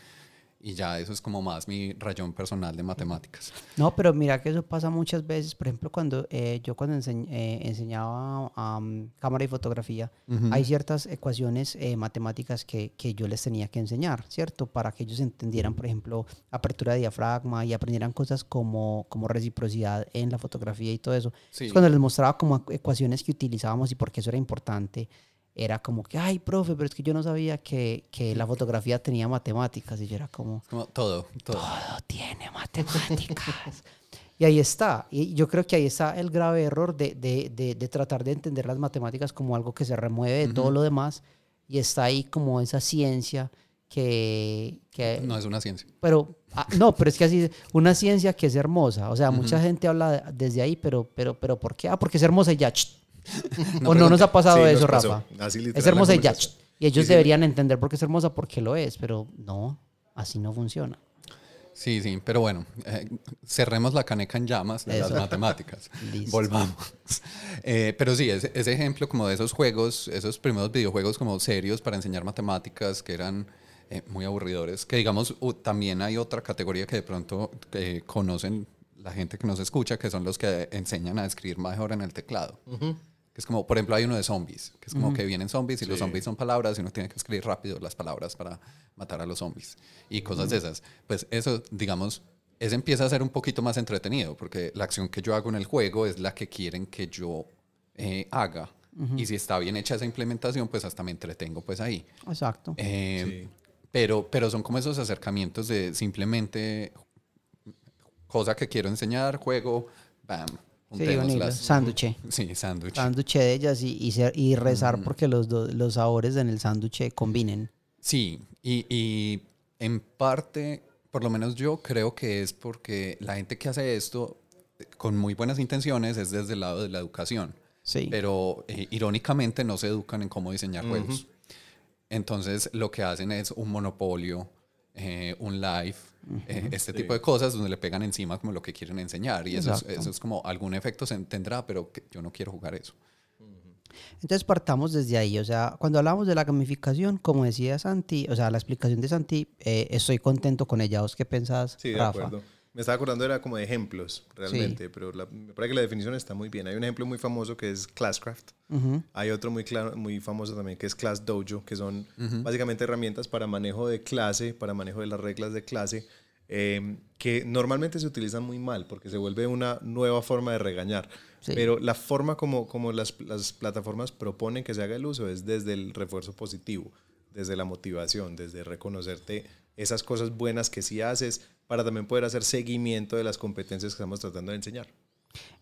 Y ya eso es como más mi rayón personal de matemáticas. No, pero mira que eso pasa muchas veces. Por ejemplo, cuando eh, yo cuando enseñ- eh, enseñaba am, cámara y fotografía, hay ciertas ecuaciones eh, matemáticas que, que yo les tenía que enseñar, ¿cierto? Para que ellos entendieran, por ejemplo, apertura de diafragma y aprendieran cosas como, como reciprocidad en la fotografía y todo eso. Sí. Entonces, cuando les mostraba como ecuaciones que utilizábamos y por qué eso era importante, era como que, ay, profe, pero es que yo no sabía que, que la fotografía tenía matemáticas. Y yo era como, Como todo, todo. todo tiene matemáticas. (laughs) y ahí está. Y yo creo que ahí está el grave error de, de, de, de tratar de entender las matemáticas como algo que se remueve de todo lo demás. Y está ahí como esa ciencia que... que No es una ciencia. pero ah, no, pero es que así, una ciencia que es hermosa. O sea, mucha gente habla de- desde ahí, pero, pero, pero ¿por qué? Ah, porque es hermosa y ya. ch. (laughs) o no nos ha pasado Sí, eso. Rafa. Así Es hermosa y ya. Y ellos Sí, sí. deberían entender por qué es hermosa, porque lo es, pero no, así no funciona. Sí, sí, pero bueno, eh, cerremos la caneca en llamas de las matemáticas. (laughs) Volvamos. Eh, pero sí, ese, ese ejemplo como de esos juegos, esos primeros videojuegos como serios para enseñar matemáticas que eran eh, muy aburridores, que digamos, también hay otra categoría que de pronto eh, conocen la gente que nos escucha, que son los que enseñan a escribir mejor en el teclado. Que es como, por ejemplo, hay uno de zombies, que es como que vienen zombies y los zombies son palabras y uno tiene que escribir rápido las palabras para matar a los zombies y cosas de esas. Pues eso, digamos, ese empieza a ser un poquito más entretenido porque la acción que yo hago en el juego es la que quieren que yo eh, haga. Y si está bien hecha esa implementación, pues hasta me entretengo pues ahí. Exacto. Eh, pero, pero son como esos acercamientos de simplemente cosa que quiero enseñar, juego, bam. Sí, juntémoslas. Sándwich. (laughs) Sí, sándwich. Sándwich de ellas y, y, ser- y rezar porque los, do- los sabores en el sándwich combinen. Sí, y, y en parte, por lo menos yo creo que es porque la gente que hace esto eh, con muy buenas intenciones es desde el lado de la educación, Sí. pero eh, irónicamente no se educan en cómo diseñar juegos. Entonces lo que hacen es un monopolio, eh, un live, eh, este tipo de cosas donde le pegan encima como lo que quieren enseñar y eso es, eso es como algún efecto se tendrá, pero que yo no quiero jugar eso. Entonces partamos desde ahí, o sea, cuando hablamos de la gamificación, como decía Santi, o sea, la explicación de Santi, eh, estoy contento con ella. ¿Vos qué pensás, Sí, de Rafa? acuerdo. Me estaba acordando, era como de ejemplos, realmente, pero la, me parece que la definición está muy bien. Hay un ejemplo muy famoso que es Classcraft. Hay otro muy, claro, muy famoso también que es Class Dojo, que son básicamente herramientas para manejo de clase, para manejo de las reglas de clase, eh, que normalmente se utilizan muy mal porque se vuelve una nueva forma de regañar. Sí. Pero la forma como, como las, las plataformas proponen que se haga el uso es desde el refuerzo positivo, desde la motivación, desde reconocerte esas cosas buenas que sí haces para también poder hacer seguimiento de las competencias que estamos tratando de enseñar.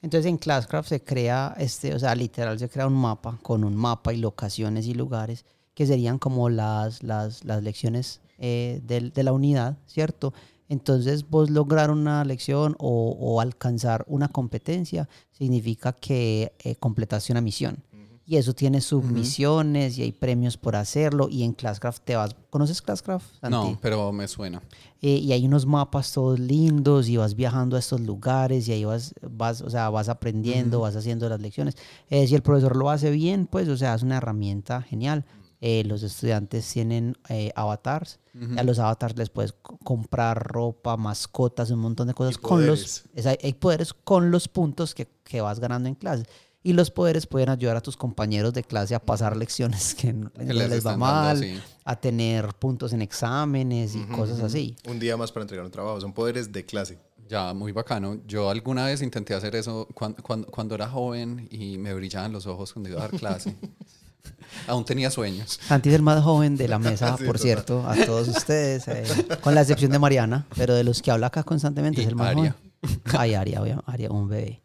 Entonces en Classcraft se crea, este, o sea, literal se crea un mapa con un mapa y locaciones y lugares que serían como las, las, las lecciones eh, del- de, la unidad, ¿cierto? Entonces vos lograr una lección o, o alcanzar una competencia significa que eh, completaste una misión. Y eso tiene submisiones y hay premios por hacerlo. Y en Classcraft te vas. ¿Conoces Classcraft? Santi? No, pero me suena. Eh, y hay unos mapas todos lindos y vas viajando a estos lugares y ahí vas, vas, o sea, vas aprendiendo, vas haciendo las lecciones. Eh, si el profesor lo hace bien, pues, o sea, es una herramienta genial. Eh, los estudiantes tienen eh, avatars. y a los avatars les puedes co- comprar ropa, mascotas, un montón de cosas con los... poderes. es- hay, hay poderes con los puntos que, que vas ganando en clase. Y los poderes pueden ayudar a tus compañeros de clase a pasar lecciones que no Que les, les va están dando, mal, sí. a tener puntos en exámenes y cosas así. Un día más para entregar un trabajo, son poderes de clase. Ya, muy bacano. Yo alguna vez intenté hacer eso cuando, cuando, cuando era joven y me brillaban los ojos cuando iba a dar clase. (laughs) Aún tenía sueños. Santi es el más joven de la (laughs) mesa, Sí, por total. cierto, a todos ustedes, eh, con la excepción de Mariana, pero de los que habla acá constantemente Y es el más Aria. joven. Ay, Aria, Aria, un bebé.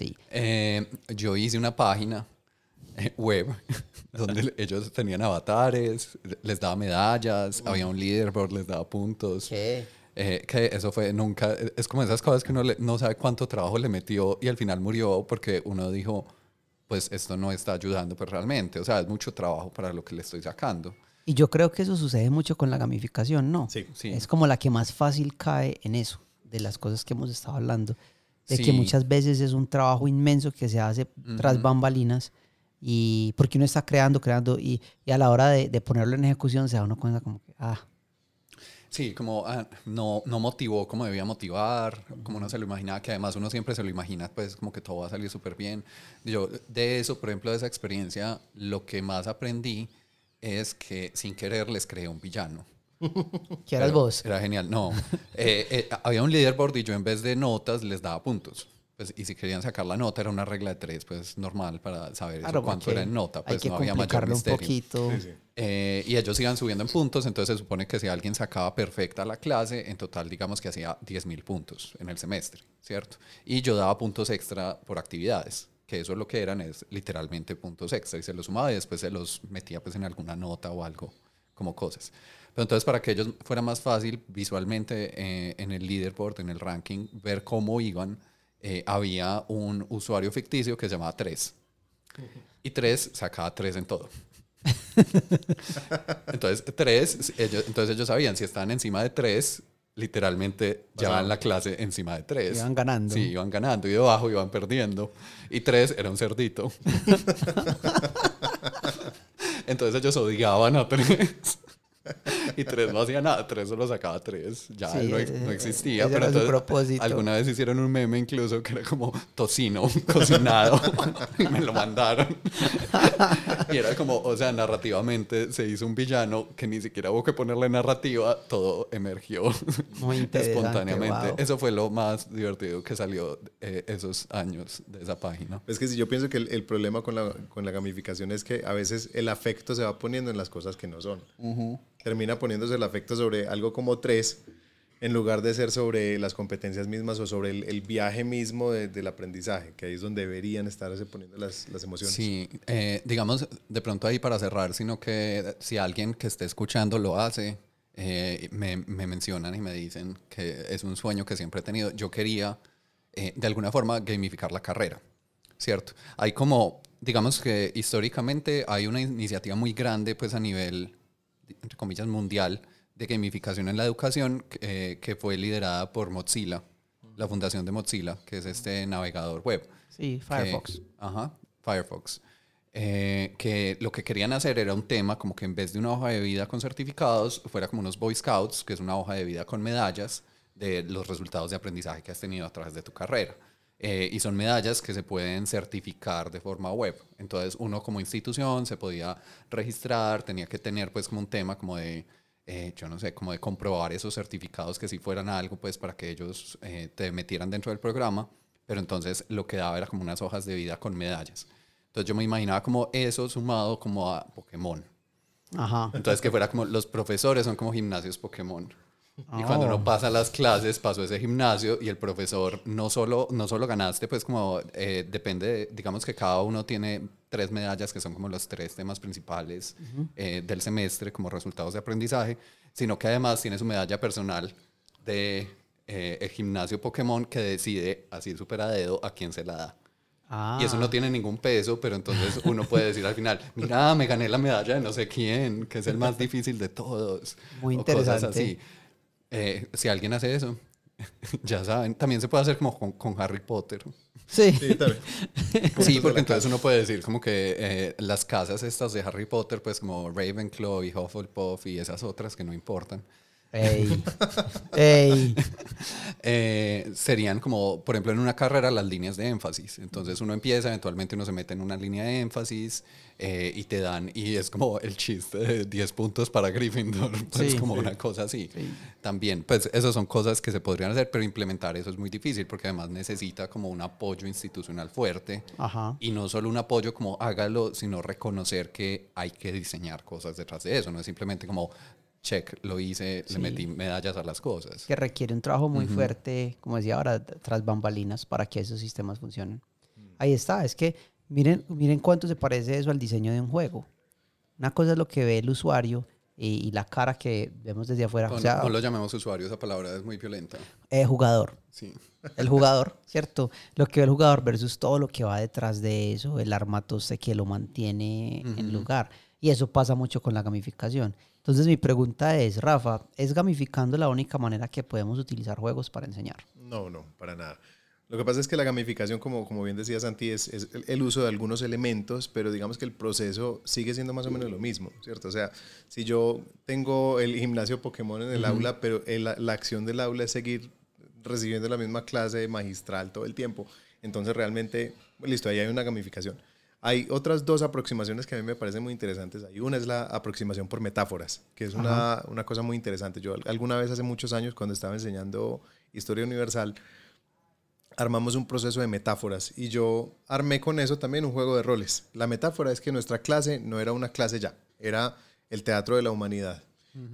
Sí. Eh, yo hice una página eh, web (laughs) donde ellos tenían avatares, les daba medallas, había un leaderboard, les daba puntos. ¿Qué? Eh, que eso fue nunca, es como esas cosas que uno le- no sabe cuánto trabajo le metió y al final murió porque uno dijo, pues esto no está ayudando pues realmente, o sea, es mucho trabajo para lo que le estoy sacando. Y yo creo que eso sucede mucho con la gamificación, ¿no? Sí. Sí. Es como la que más fácil cae en eso, de las cosas que hemos estado hablando. De que muchas veces es un trabajo inmenso que se hace tras bambalinas y porque uno está creando, creando y, y a la hora de, de ponerlo en ejecución se da uno cuenta como que, ah, Sí, como ah, no, no motivó como debía motivar, como uno se lo imaginaba, que además uno siempre se lo imagina, pues como que todo va a salir súper bien. Yo de eso, por ejemplo, de esa experiencia, lo que más aprendí es que sin querer les creé un villano. ¿Qué eras vos? Era genial. No, eh, eh, había un leaderboard y yo en vez de notas les daba puntos. Pues, y si querían sacar la nota era una regla de tres, pues normal para saber eso, Claro, cuánto porque era en nota, hay pues que no había mayor complicarlo un misterio. poquito. Sí, sí. Eh, y ellos iban subiendo en puntos, entonces se supone que si alguien sacaba perfecta la clase, en total digamos que hacía 10 mil puntos en el semestre, ¿cierto? Y yo daba puntos extra por actividades, que eso lo que eran es literalmente puntos extra, y se los sumaba y después se los metía pues en alguna nota o algo, como cosas. Pero entonces para que ellos fuera más fácil visualmente eh, en el leaderboard, en el ranking, ver cómo iban, eh, había un usuario ficticio que se llamaba 3. Y 3 sacaba 3 en todo. (laughs) Entonces, tres, ellos, entonces ellos sabían, si estaban encima de tres, literalmente llevaban la clase encima de tres. Iban ganando. Sí, iban ganando. Y debajo iban perdiendo. Y tres era un cerdito. (laughs) Entonces ellos odiaban a tres. (laughs) y tres no hacía nada, tres solo sacaba tres, ya Sí, no, eh, no existía. ese Pero era su entonces, propósito. alguna vez hicieron un meme incluso que era como tocino (laughs) cocinado (laughs) y me lo mandaron. y era como, o sea, narrativamente se hizo un villano que ni siquiera hubo que ponerle narrativa, todo emergió Muy interesante, espontáneamente. wow. Eso fue lo más divertido que salió eh, esos años de esa página. Es que si yo pienso que el, el problema con la, con la gamificación es que a veces el afecto se va poniendo en las cosas que no son. Termina poniéndose el afecto sobre algo como tres en lugar de ser sobre las competencias mismas o sobre el, el viaje mismo de- del aprendizaje, que ahí es donde deberían estarse poniendo las, las emociones. Sí, eh, digamos, de pronto ahí para cerrar, sino que si alguien que esté escuchando lo hace, eh, me, me mencionan y me dicen que es un sueño que siempre he tenido. Yo quería, eh, de alguna forma, gamificar la carrera, ¿cierto? Hay como, digamos que históricamente hay una iniciativa muy grande, pues a nivel, entre comillas, mundial de gamificación en la educación, eh, que fue liderada por Mozilla, la fundación de Mozilla, que es este navegador web. Sí, que- Firefox. ajá, Firefox. Eh, que lo que querían hacer era un tema como que en vez de una hoja de vida con certificados, fuera como unos Boy Scouts, que es una hoja de vida con medallas de los resultados de aprendizaje que has tenido a través de tu carrera. Eh, y son medallas que se pueden certificar de forma web. Entonces uno como institución se podía registrar, tenía que tener pues como un tema como de, eh, yo no sé, como de comprobar esos certificados que si fueran algo pues para que ellos eh, te metieran dentro del programa. Pero entonces lo que daba era como unas hojas de vida con medallas. Entonces yo me imaginaba como eso sumado como a Pokémon. Ajá. Entonces que fuera como los profesores son como gimnasios Pokémon. (laughs) Y cuando uno pasa las clases, pasó ese gimnasio y el profesor no solo, no solo ganaste, pues como eh, depende, de- digamos que cada uno tiene tres medallas que son como los tres temas principales eh, del semestre como resultados de aprendizaje, sino que además tiene su medalla personal de eh, el gimnasio Pokémon que decide así súper a dedo a quién se la da. Ah, Y eso no tiene ningún peso, pero entonces uno puede decir al final, (laughs) mira, me gané la medalla de no sé quién, que es el más (laughs) difícil de todos. Muy o cosas interesante. así. Eh, si alguien hace eso, (laughs) ya saben, también se puede hacer como con, con Harry Potter. Sí. Sí, también. (laughs) Sí, porque entonces uno puede decir como que eh, las casas estas de Harry Potter, pues como Ravenclaw y Hufflepuff y esas otras que no importan, Ey. (laughs) Ey. eh, serían como, por ejemplo, en una carrera las líneas de énfasis. Entonces uno empieza, eventualmente uno se mete en una línea de énfasis eh, y te dan, y es como el chiste de 10 puntos para Gryffindor, (laughs) pues Sí. como Sí. una cosa así. Sí. También, pues esas son cosas que se podrían hacer, pero implementar eso es muy difícil porque además necesita como un apoyo institucional fuerte. Ajá. Y no solo un apoyo como hágalo, sino reconocer que hay que diseñar cosas detrás de eso. No es simplemente como, check, lo hice, Sí. le metí medallas a las cosas. Que requiere un trabajo muy fuerte, como decía ahora, tras bambalinas para que esos sistemas funcionen. Ahí está, es que miren, miren cuánto se parece eso al diseño de un juego. Una cosa es lo que ve el usuario y, y la cara que vemos desde afuera. No, o sea, no lo llamemos usuario, esa palabra es muy violenta. eh, jugador. Sí. El jugador, ¿cierto? Lo que ve el jugador versus todo lo que va detrás de eso, el armatoste que lo mantiene en lugar. Y eso pasa mucho con la gamificación. Entonces mi pregunta es, Rafa, ¿es gamificando la única manera que podemos utilizar juegos para enseñar? No, no, para nada. Lo que pasa es que la gamificación, como, como bien decía Santi, es, es el- uso de algunos elementos, pero digamos que el proceso sigue siendo más o menos lo mismo, ¿cierto? O sea, si yo tengo el gimnasio Pokémon en el aula, pero el- la, la acción del aula es seguir recibiendo la misma clase magistral todo el tiempo, entonces realmente, listo, ahí hay una gamificación. Hay otras dos aproximaciones que a mí me parecen muy interesantes. Hay una es la aproximación por metáforas, que es una, una cosa muy interesante. Yo alguna vez hace muchos años, cuando estaba enseñando historia universal, armamos un proceso de metáforas y yo armé con eso también un juego de roles. La metáfora es que nuestra clase no era una clase ya, era el teatro de la humanidad.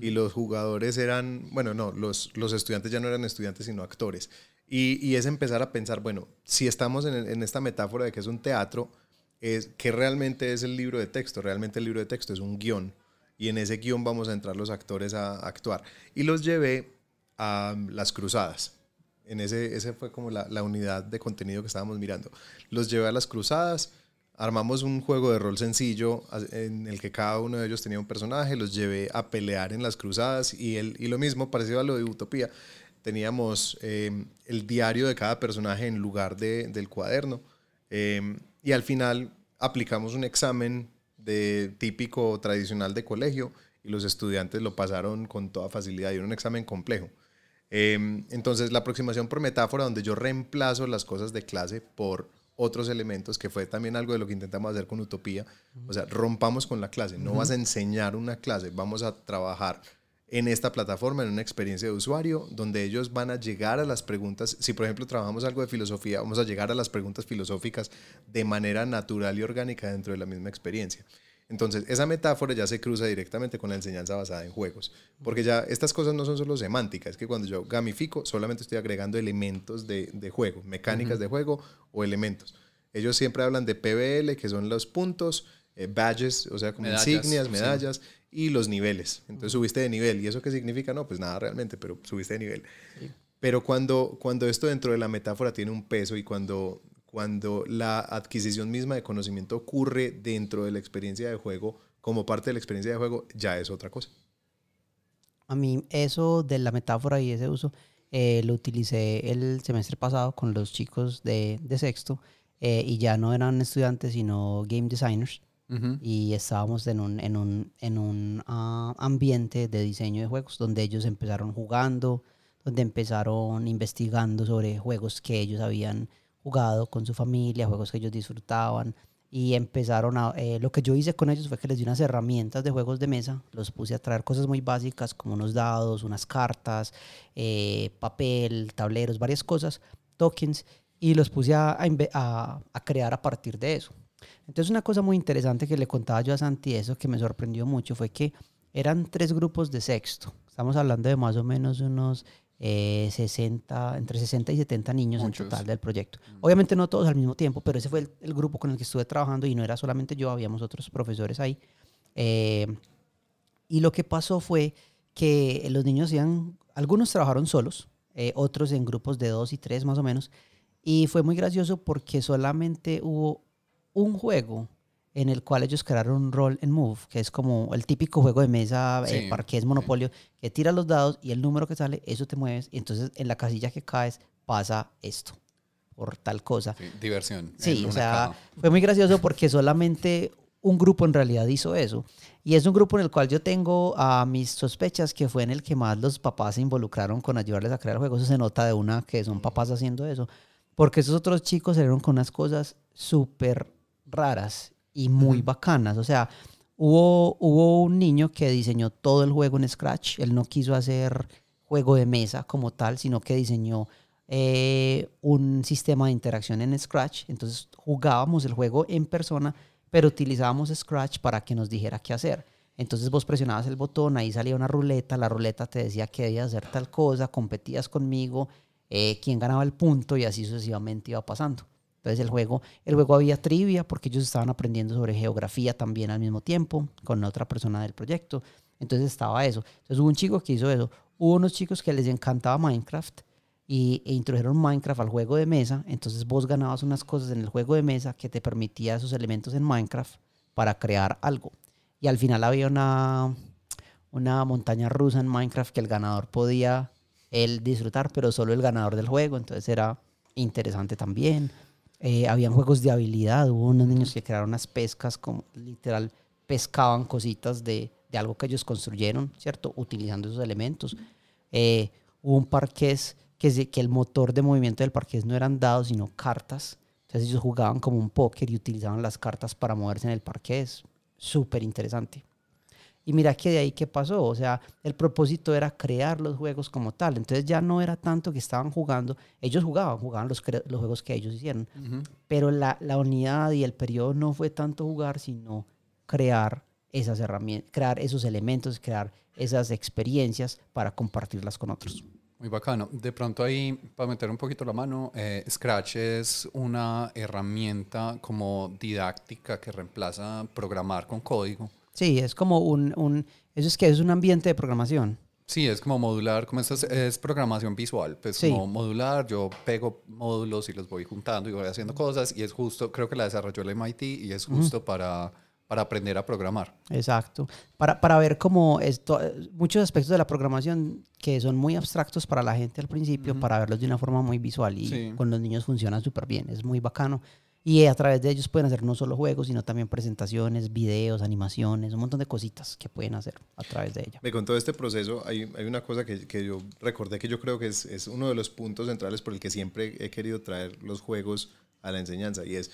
Y los jugadores eran, bueno, no, los, los estudiantes ya no eran estudiantes, sino actores. Y, y es empezar a pensar, bueno, si estamos en, en esta metáfora de que es un teatro, es que realmente es el libro de texto. Realmente el libro de texto es un guion. Y en ese guion vamos a entrar los actores a, actuar. Y los llevé a las cruzadas. En ese, ese fue como la, la unidad de contenido que estábamos mirando. Los llevé a las cruzadas armamos un juego de rol sencillo en el que cada uno de ellos tenía un personaje, los llevé a pelear en las cruzadas y, el, y lo mismo, parecido a lo de Utopía, teníamos eh, el diario de cada personaje en lugar de, del cuaderno eh, y al final aplicamos un examen de típico tradicional de colegio y los estudiantes lo pasaron con toda facilidad y era un examen complejo. Eh, entonces la aproximación por metáfora donde yo reemplazo las cosas de clase por otros elementos, que fue también algo de lo que intentamos hacer con Utopía. O sea, rompamos con la clase. No vas a enseñar una clase, vamos a trabajar en esta plataforma, en una experiencia de usuario, donde ellos van a llegar a las preguntas. Si, por ejemplo, trabajamos algo de filosofía, vamos a llegar a las preguntas filosóficas de manera natural y orgánica dentro de la misma experiencia. Entonces, esa metáfora ya se cruza directamente con la enseñanza basada en juegos, porque ya estas cosas no son solo semánticas, es que cuando yo gamifico solamente estoy agregando elementos de, de juego, mecánicas de juego o elementos. Ellos siempre hablan de PBL, que son los puntos, eh, badges, o sea, como insignias, medallas, y los niveles. Entonces subiste de nivel. ¿Y eso qué significa? No, pues nada realmente, pero subiste de nivel. Pero cuando, cuando esto dentro de la metáfora tiene un peso y cuando cuando la adquisición misma de conocimiento ocurre dentro de la experiencia de juego, como parte de la experiencia de juego, ya es otra cosa. A mí eso de la metáfora y ese uso eh, lo utilicé el semestre pasado con los chicos de, de sexto eh, y ya no eran estudiantes sino game designers y estábamos en un, en un, en un ah, ambiente de diseño de juegos donde ellos empezaron jugando, donde empezaron investigando sobre juegos que ellos habían jugado con su familia, juegos que ellos disfrutaban. Y empezaron a... Eh, lo que yo hice con ellos fue que les di unas herramientas de juegos de mesa. Los puse a traer cosas muy básicas como unos dados, unas cartas, eh, papel, tableros, varias cosas, tokens. Y los puse a, a, a, crear a partir de eso. Entonces una cosa muy interesante que le contaba yo a Santi, eso que me sorprendió mucho, fue que eran tres grupos de sexto. Estamos hablando de más o menos unos 60, eh, entre 60 y 70 niños en total del proyecto. Obviamente no todos al mismo tiempo, pero ese fue el, grupo con el que estuve trabajando y no era solamente yo, habíamos otros profesores ahí. Eh, y lo que pasó fue que los niños iban, algunos trabajaron solos, eh, otros en grupos de dos y tres más o menos, y fue muy gracioso porque solamente hubo un juego en el cual ellos crearon un rol en Move, que es como el típico juego de mesa, eh, parqués, monopolio, que tira los dados y el número que sale, eso te mueves, y entonces en la casilla que caes pasa esto, por tal cosa. diversión. Sí, o sea, fue muy gracioso porque solamente un grupo en realidad hizo eso. Y es un grupo en el cual yo tengo a mis sospechas que fue en el que más los papás se involucraron con ayudarles a crear juegos. Eso se nota de una que son papás haciendo eso. Porque esos otros chicos salieron con unas cosas súper raras y muy bacanas. O sea, hubo, hubo un niño que diseñó todo el juego en Scratch. Él no quiso hacer juego de mesa como tal, sino que diseñó eh, un sistema de interacción en Scratch. Entonces jugábamos el juego en persona, pero utilizábamos Scratch para que nos dijera qué hacer. Entonces vos presionabas el botón, ahí salía una ruleta, la ruleta te decía que debías hacer tal cosa, competías conmigo, eh, quién ganaba el punto y así sucesivamente iba pasando. Entonces el juego, el juego había trivia porque ellos estaban aprendiendo sobre geografía también al mismo tiempo con otra persona del proyecto. Entonces estaba eso. Entonces hubo un chico que hizo eso. Hubo unos chicos que les encantaba Minecraft y, e introdujeron Minecraft al juego de mesa. Entonces vos ganabas unas cosas en el juego de mesa que te permitía esos elementos en Minecraft para crear algo. Y al final había una, una montaña rusa en Minecraft que el ganador podía él disfrutar, pero solo el ganador del juego. Entonces era interesante también. Eh, habían juegos de habilidad, hubo unos niños que crearon unas pescas, como literal pescaban cositas de, de algo que ellos construyeron, ¿cierto? Utilizando esos elementos. Eh, hubo un parqués que, que el motor de movimiento del parqués no eran dados, sino cartas. Entonces ellos jugaban como un póker y utilizaban las cartas para moverse en el parqués. Súper interesante. Y mira que de ahí qué pasó, o sea, el propósito era crear los juegos como tal, entonces ya no era tanto que estaban jugando, ellos jugaban, jugaban los, los juegos que ellos hicieron, pero la, la, unidad y el periodo no fue tanto jugar, sino crear esas herramientas, crear esos elementos, crear esas experiencias para compartirlas con otros. Muy bacano. De pronto ahí, para meter un poquito la mano, eh, Scratch es una herramienta como didáctica que reemplaza programar con código. Sí, es como un, un, eso es que es un ambiente de programación. Sí, es como modular, como esto es, es programación visual, pues Sí. como modular, yo pego módulos y los voy juntando y voy haciendo cosas y es justo, creo que la desarrolló el MIT y es justo para, para aprender a programar. Exacto. Para, para ver cómo esto, muchos aspectos de la programación que son muy abstractos para la gente al principio, para verlos de una forma muy visual y Sí. con los niños funcionan súper bien, es muy bacano. Y a través de ellos pueden hacer no solo juegos, sino también presentaciones, videos, animaciones, un montón de cositas que pueden hacer a través de ella. Me con todo este proceso hay, hay una cosa que, que yo recordé que yo creo que es, es uno de los puntos centrales por el que siempre he querido traer los juegos a la enseñanza y es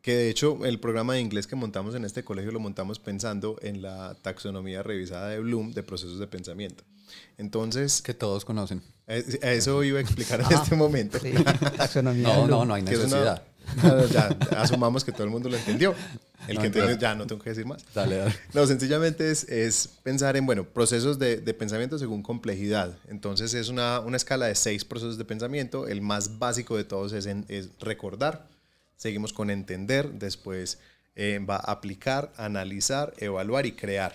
que de hecho el programa de inglés que montamos en este colegio lo montamos pensando en la taxonomía revisada de Bloom de procesos de pensamiento. Entonces, Que todos conocen. a a eso iba a explicar en Ajá. (laughs) este momento. Sí, taxonomía de No, Bloom. no, no hay es necesidad. (laughs) Ya, asumamos que todo el mundo lo entendió. El No, que entendió, ya no tengo que decir más. Dale, dale. No, sencillamente es, es pensar en, bueno, procesos de, de pensamiento según complejidad. Entonces es una, una escala de seis procesos de pensamiento. El más básico de todos es, en- es recordar. Seguimos con entender. Después eh, va a aplicar, analizar, evaluar y crear.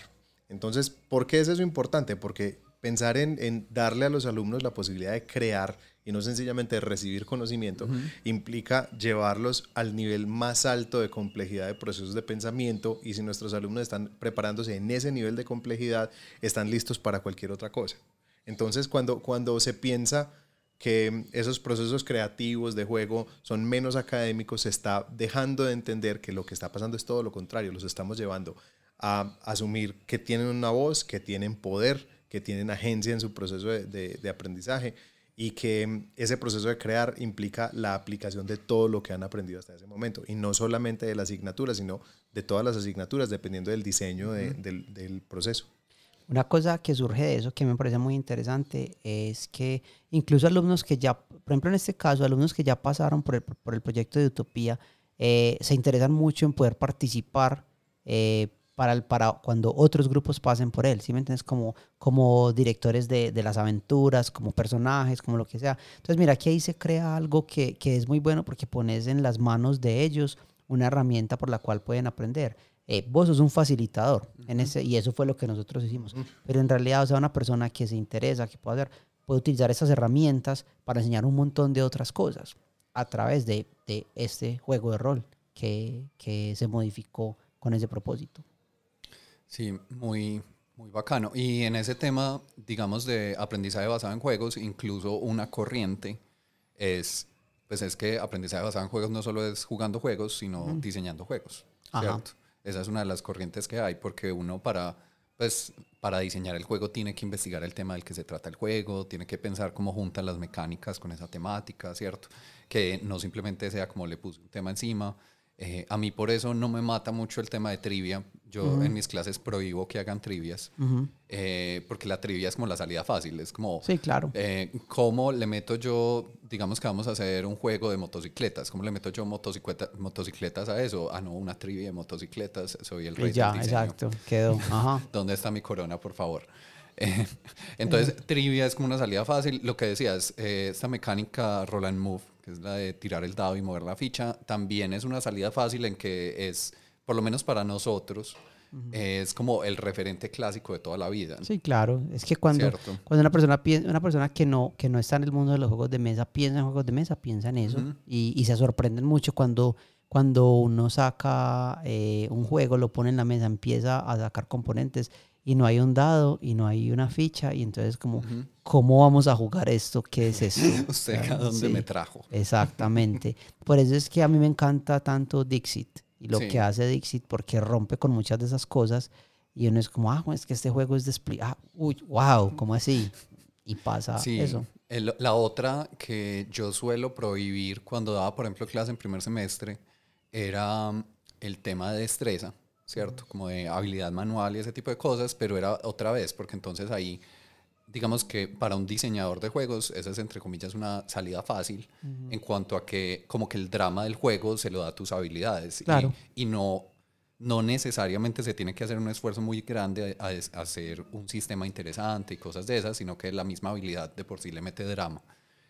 Entonces, ¿por qué es eso importante? Porque pensar en, en darle a los alumnos la posibilidad de crear y no sencillamente recibir conocimiento, implica llevarlos al nivel más alto de complejidad de procesos de pensamiento y si nuestros alumnos están preparándose en ese nivel de complejidad, están listos para cualquier otra cosa. Entonces, cuando, cuando se piensa que esos procesos creativos de juego son menos académicos, se está dejando de entender que lo que está pasando es todo lo contrario, los estamos llevando a asumir que tienen una voz, que tienen poder, que tienen agencia en su proceso de, de- de aprendizaje y que mm, ese proceso de crear implica la aplicación de todo lo que han aprendido hasta ese momento y no solamente de la asignatura, sino de todas las asignaturas, dependiendo del diseño de- del, del proceso. Una cosa que surge de eso que me parece muy interesante es que incluso alumnos que ya, por ejemplo en este caso, alumnos que ya pasaron por el, por el proyecto de Utopía, eh, se interesan mucho en poder participar eh, para, el- para cuando otros grupos pasen por él, ¿sí me entiendes? Como, como directores de, de las aventuras, como personajes, como lo que sea. Entonces, mira, aquí ahí se crea algo que, que es muy bueno porque pones en las manos de ellos una herramienta por la cual pueden aprender. Eh, vos sos un facilitador en ese, y eso fue lo que nosotros hicimos. Pero en realidad, o sea, una persona que se interesa, que puede hacer, puede utilizar esas herramientas para enseñar un montón de otras cosas a través de, de este juego de rol que, que se modificó con ese propósito. Sí, muy, muy bacano. Y en ese tema, digamos, de aprendizaje basado en juegos, incluso una corriente es, pues es que aprendizaje basado en juegos no solo es jugando juegos, sino diseñando juegos. ¿cierto? Esa es una de las corrientes que hay, porque uno para, pues, para diseñar el juego tiene que investigar el tema del que se trata el juego, tiene que pensar cómo juntan las mecánicas con esa temática, ¿cierto? Que no simplemente sea como le puse un tema encima. Eh, a mí por eso no me mata mucho el tema de trivia. Yo en mis clases prohíbo que hagan trivias, eh, porque la trivia es como la salida fácil, es como... Sí, claro. Eh, ¿Cómo le meto yo, digamos que vamos a hacer un juego de motocicletas? ¿Cómo le meto yo motocicleta- motocicletas a eso? Ah, no, una trivia de motocicletas, soy el rey Y ya, del diseño. exacto, quedó. Ajá. (laughs) ¿Dónde está mi corona, por favor? (laughs) Eh, entonces, trivia es como una salida fácil. Lo que decías, esta mecánica roll and move, que es la de tirar el dado y mover la ficha, también es una salida fácil en que es, por lo menos para nosotros, es como el referente clásico de toda la vida. Sí, claro. Es que cuando, Cierto. cuando una persona piensa, una persona que no, que no está en el mundo de los juegos de mesa, piensa en juegos de mesa, piensa en eso. y, y se sorprenden mucho cuando, cuando uno saca eh, un juego, lo pone en la mesa, empieza a sacar componentes y no hay un dado y no hay una ficha. Y entonces como, ¿cómo vamos a jugar esto? ¿Qué es esto? (laughs) ¿Usted a dónde sí. me trajo? Exactamente. (laughs) Por eso es que a mí me encanta tanto Dixit y lo Sí. que hace Dixit porque rompe con muchas de esas cosas y uno es como, ah, es que este juego es de ah, uy, wow, ¿cómo así? Y pasa Sí, eso. el- la otra que yo suelo prohibir cuando daba, por ejemplo, clase en primer semestre, era mm, el tema de destreza, ¿cierto? Como de habilidad manual y ese tipo de cosas, pero era otra vez, porque entonces ahí, digamos que para un diseñador de juegos, esa es entre comillas una salida fácil en cuanto a que como que el drama del juego se lo da a tus habilidades y- Claro. y, no no necesariamente se tiene que hacer un esfuerzo muy grande a, hacer un sistema interesante y cosas de esas, sino que la misma habilidad de por sí le mete drama.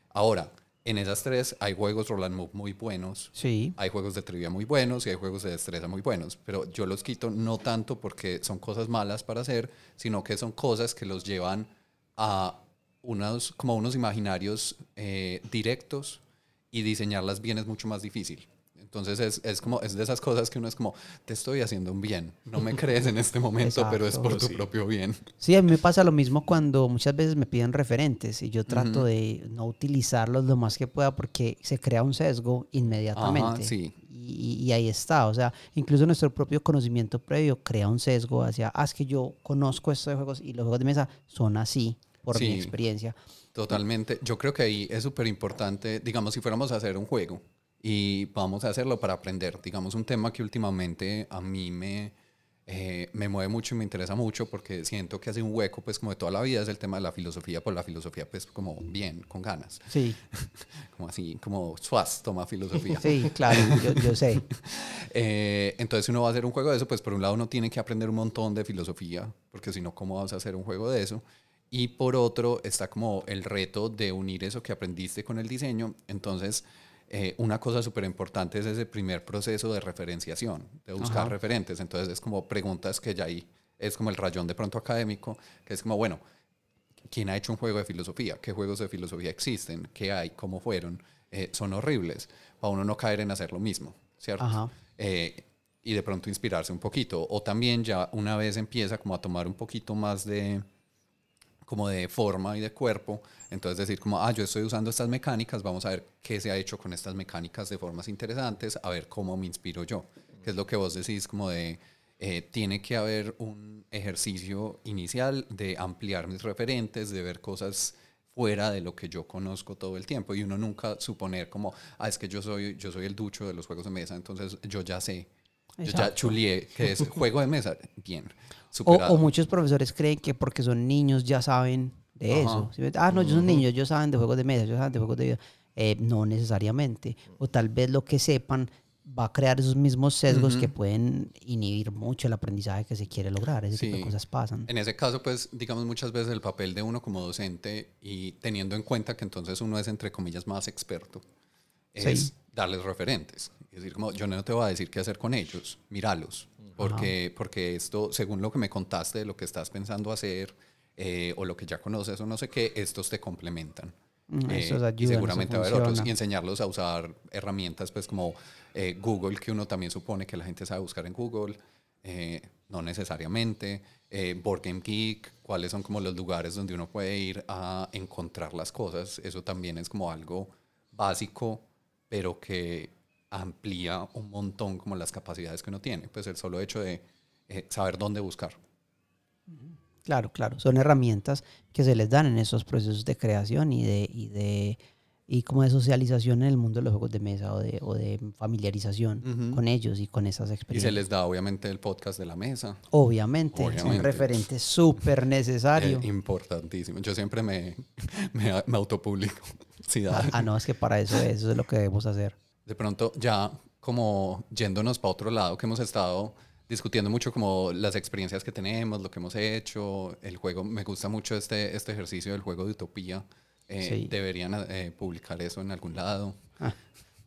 Ahora, en esas tres hay juegos roll and move muy buenos, Sí, hay juegos de trivia muy buenos y hay juegos de destreza muy buenos, pero yo los quito no tanto porque son cosas malas para hacer, sino que son cosas que los llevan a unos, como unos imaginarios eh, directos y diseñarlas bien es mucho más difícil. Entonces es, es, como, es de esas cosas que uno es como, te estoy haciendo un bien. No me (laughs) crees en este momento, pero es por tu propio bien. Sí, a mí me pasa lo mismo cuando muchas veces me piden referentes y yo trato de no utilizarlos lo más que pueda porque se crea un sesgo inmediatamente. sí. y, y, ahí está. O sea, incluso nuestro propio conocimiento previo crea un sesgo hacia, ah, es que yo conozco estos juegos y los juegos de mesa son así por mi experiencia. Totalmente. Yo creo que ahí es súper importante, digamos, si fuéramos a hacer un juego y vamos a hacerlo para aprender. Digamos, un tema que últimamente a mí me, eh, me mueve mucho y me interesa mucho porque siento que hace un hueco, pues como de toda la vida, es el tema de la filosofía, por la filosofía, pues como bien, con ganas. Sí. (laughs) como así, como Suaz toma filosofía. Sí, claro, yo, yo sé. (laughs) eh, entonces uno va a hacer un juego de eso, pues por un lado uno tiene que aprender un montón de filosofía, porque si no, ¿cómo vas a hacer un juego de eso? Y por otro está como el reto de unir eso que aprendiste con el diseño. Entonces, eh, una cosa súper importante es ese primer proceso de referenciación, de buscar referentes. Entonces es como preguntas que ya ahí es como el rayón de pronto académico, que es como, bueno, ¿quién ha hecho un juego de filosofía? ¿Qué juegos de filosofía existen? ¿Qué hay? ¿Cómo fueron? Eh, son horribles, para uno no caer en hacer lo mismo, ¿cierto? Eh, y de pronto inspirarse un poquito. O también ya una vez empieza como a tomar un poquito más de como de forma y de cuerpo. Entonces decir como, ah, yo estoy usando estas mecánicas, vamos a ver qué se ha hecho con estas mecánicas de formas interesantes, a ver cómo me inspiro yo. Que es lo que vos decís como de, eh, tiene que haber un ejercicio inicial de ampliar mis referentes, de ver cosas fuera de lo que yo conozco todo el tiempo y uno nunca suponer como, ah, es que yo soy, yo soy el ducho de los juegos de mesa, entonces yo ya sé, yo ya chulié que es juego de mesa, bien. O, muchos profesores creen que porque son niños ya saben de eso. Ah, no, yo son niños, ellos saben de juegos de mesa, ellos saben de juegos de vida. Eh, no necesariamente. O tal vez lo que sepan va a crear esos mismos sesgos que pueden inhibir mucho el aprendizaje que se quiere lograr. Ese tipo de cosas pasan. En ese caso, pues, digamos muchas veces el papel de uno como docente y teniendo en cuenta que entonces uno es, entre comillas, más experto, es darles referentes. Es decir, como yo no te voy a decir qué hacer con ellos, míralos, porque, porque esto, según lo que me contaste lo que estás pensando hacer eh, o lo que ya conoces o no sé qué, estos te complementan. Eh, y seguramente va a haber otros y enseñarlos a usar herramientas pues como eh, Google que uno también supone que la gente sabe buscar en Google no necesariamente Board Game Geek cuáles son como los lugares donde uno puede ir a encontrar las cosas. Eso también es como algo básico pero que amplía un montón como las capacidades que uno tiene, pues el solo hecho de eh, saber dónde buscar. Claro, claro, son herramientas que se les dan en esos procesos de creación y de, y de y como de socialización en el mundo de los juegos de mesa o de, o de familiarización con ellos y con esas experiencias. Y se les da obviamente el podcast de la mesa. Obviamente, es un referente súper necesario. (laughs) importantísimo. Yo siempre me, (laughs) me, autopublico. (laughs) ah, ah, no, es que para eso, eso es lo que debemos hacer de pronto ya como yéndonos para otro lado que hemos estado discutiendo mucho como las experiencias que tenemos, lo que hemos hecho, el juego, me gusta mucho este, este ejercicio del juego de utopía. Eh, deberían eh, publicar eso en algún lado. Ah,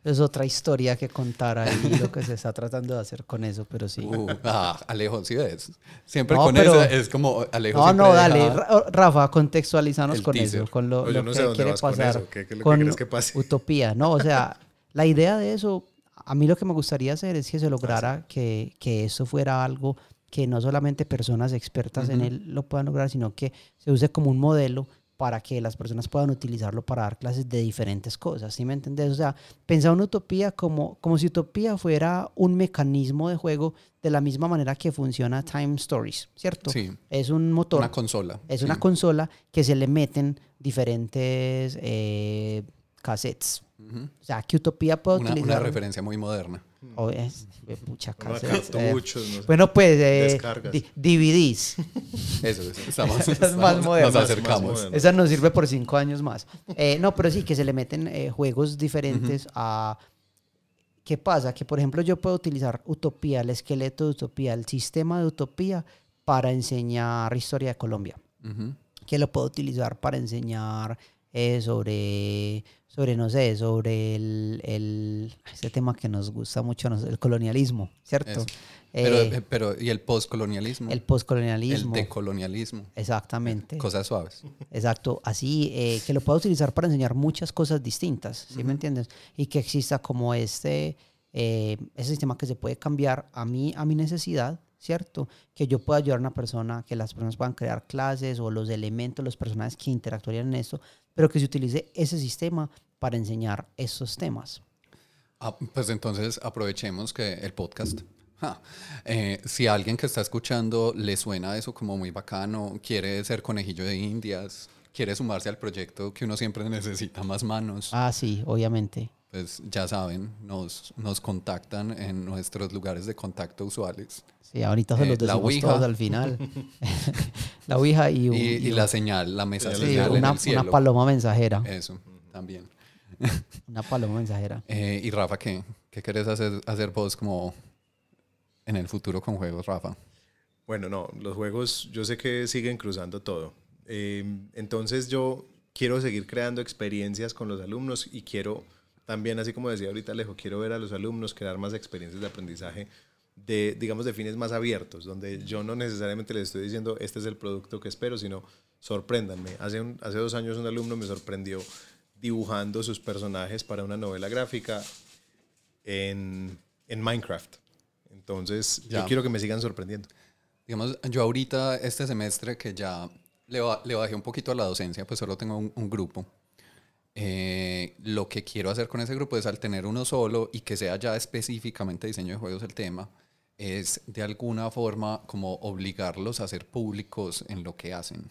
es otra historia que contar ahí lo que se está tratando de hacer con eso, pero sí. Uh, ah, Alejo, sí ves. Siempre con eso es como Alejo. No, no, dale, Rafa, contextualizanos con eso, con lo, que quiere pasar. ¿Qué, qué, con que pase? Utopía, ¿no? O sea, (laughs) La idea de eso, a mí lo que me gustaría hacer es que se lograra que, que eso fuera algo que no solamente personas expertas en él lo puedan lograr, sino que se use como un modelo para que las personas puedan utilizarlo para dar clases de diferentes cosas, ¿sí me entiendes? O sea, pensar una utopía como, como si utopía fuera un mecanismo de juego de la misma manera que funciona Time Stories, ¿cierto? Sí. Es un motor. Una consola. Es una consola que se le meten diferentes eh, cassettes, o sea, ¿qué utopía puedo una, utilizar? Una referencia muy moderna. O es, pucha cartuchos, eh, bueno, pues eh, DVDs. Eso, (laughs) eso. Estamos, es más moderno. Nos acercamos. Esa nos sirve por cinco años más. Eh, no, pero sí, que se le meten eh, juegos diferentes a... ¿Qué pasa? Que, por ejemplo, yo puedo utilizar Utopía, el esqueleto de Utopía, el sistema de Utopía para enseñar historia de Colombia. Que lo puedo utilizar para enseñar sobre sobre, no sé, sobre el, el ese tema que nos gusta mucho, el colonialismo, ¿cierto? Pero, Eh, eh, pero, ¿y el postcolonialismo? el El postcolonialismo. decolonialismo. Exactamente. Cosas suaves. Exacto, así eh, que lo pueda utilizar para enseñar muchas cosas distintas, ¿sí me entiendes? Y que exista como este, eh, ese sistema que se puede cambiar a mí, a mi necesidad, ¿cierto? Que yo pueda ayudar a una persona, que las personas puedan crear clases o los elementos, los personajes que interactuarían en esto, pero que se utilice ese sistema para enseñar esos temas. Ah, pues entonces aprovechemos que el podcast. (laughs) eh, si alguien que está escuchando le suena eso como muy bacano, quiere ser conejillo de indias, quiere sumarse al proyecto que uno siempre (laughs) necesita más manos, Ah, sí, obviamente. Pues ya saben, nos, nos contactan en nuestros lugares de contacto usuales. Sí, ahorita se Eh, los decimos Ouija. todos al final. (laughs) (laughs) la Ouija y, un- Y, y y un- la señal, la mesa Sí, señal en una, el cielo. una paloma mensajera. Eso, también. (laughs) Una paloma mensajera. Eh, y Rafa, ¿qué, qué querés hacer, hacer vos como en el futuro con juegos, Rafa? Bueno, no, los juegos yo sé que siguen cruzando todo. Eh, entonces yo quiero seguir creando experiencias con los alumnos y quiero también, así como decía ahorita Alejo, quiero ver a los alumnos crear más experiencias de aprendizaje de, digamos, de fines más abiertos, donde yo no necesariamente les estoy diciendo este es el producto que espero, sino sorpréndanme. Hace, un- hace dos años un alumno me sorprendió dibujando sus personajes para una novela gráfica en, en Minecraft. Entonces, Ya. yo quiero que me sigan sorprendiendo. Digamos, yo ahorita este semestre que ya le, le bajé un poquito a la docencia, pues solo tengo un, un grupo. Eh, lo que quiero hacer con ese grupo es al tener uno solo y que sea ya específicamente diseño de juegos el tema, es de alguna forma como obligarlos a ser públicos en lo que hacen.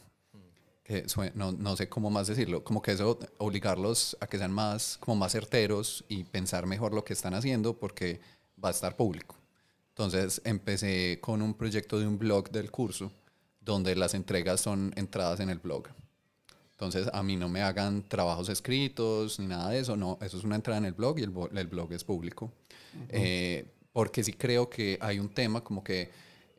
Que no, no sé cómo más decirlo, como que eso obligarlos a que sean más, como más certeros y pensar mejor lo que están haciendo porque va a estar público. Entonces empecé con un proyecto de un blog del curso donde las entregas son entradas en el blog. Entonces a mí no me hagan trabajos escritos ni nada de eso, no, eso es una entrada en el blog y el, blog es público. Eh, porque sí creo que hay un tema como que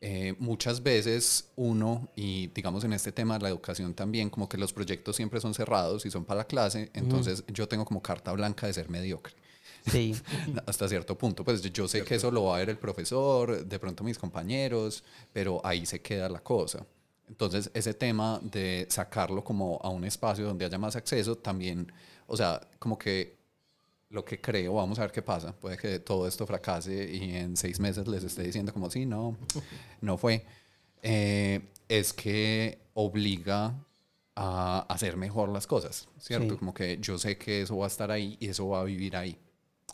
eh, muchas veces uno, y digamos en este tema de la educación también, como que los proyectos siempre son cerrados y son para la clase, entonces yo tengo como carta blanca de ser mediocre. Sí, (laughs) Hasta cierto punto, pues yo sé que eso lo va a ver el profesor, de pronto mis compañeros, pero ahí se queda la cosa. Entonces, ese tema de sacarlo como a un espacio donde haya más acceso, también, o sea, como que lo que creo, vamos a ver qué pasa, puede que todo esto fracase y en seis meses les esté diciendo como, sí, no, (laughs) no fue, eh, es que obliga a hacer mejor las cosas, ¿cierto? Sí. Como que yo sé que eso va a estar ahí y eso va a vivir ahí.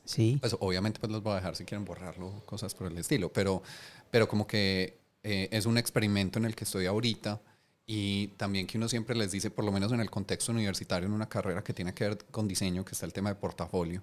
sí. Pues obviamente pues los voy a dejar si quieren borrarlo, cosas por el estilo, pero, pero como que eh, es un experimento en el que estoy ahorita y también que uno siempre les dice, por lo menos en el contexto universitario, en una carrera que tiene que ver con diseño, que está el tema de portafolio,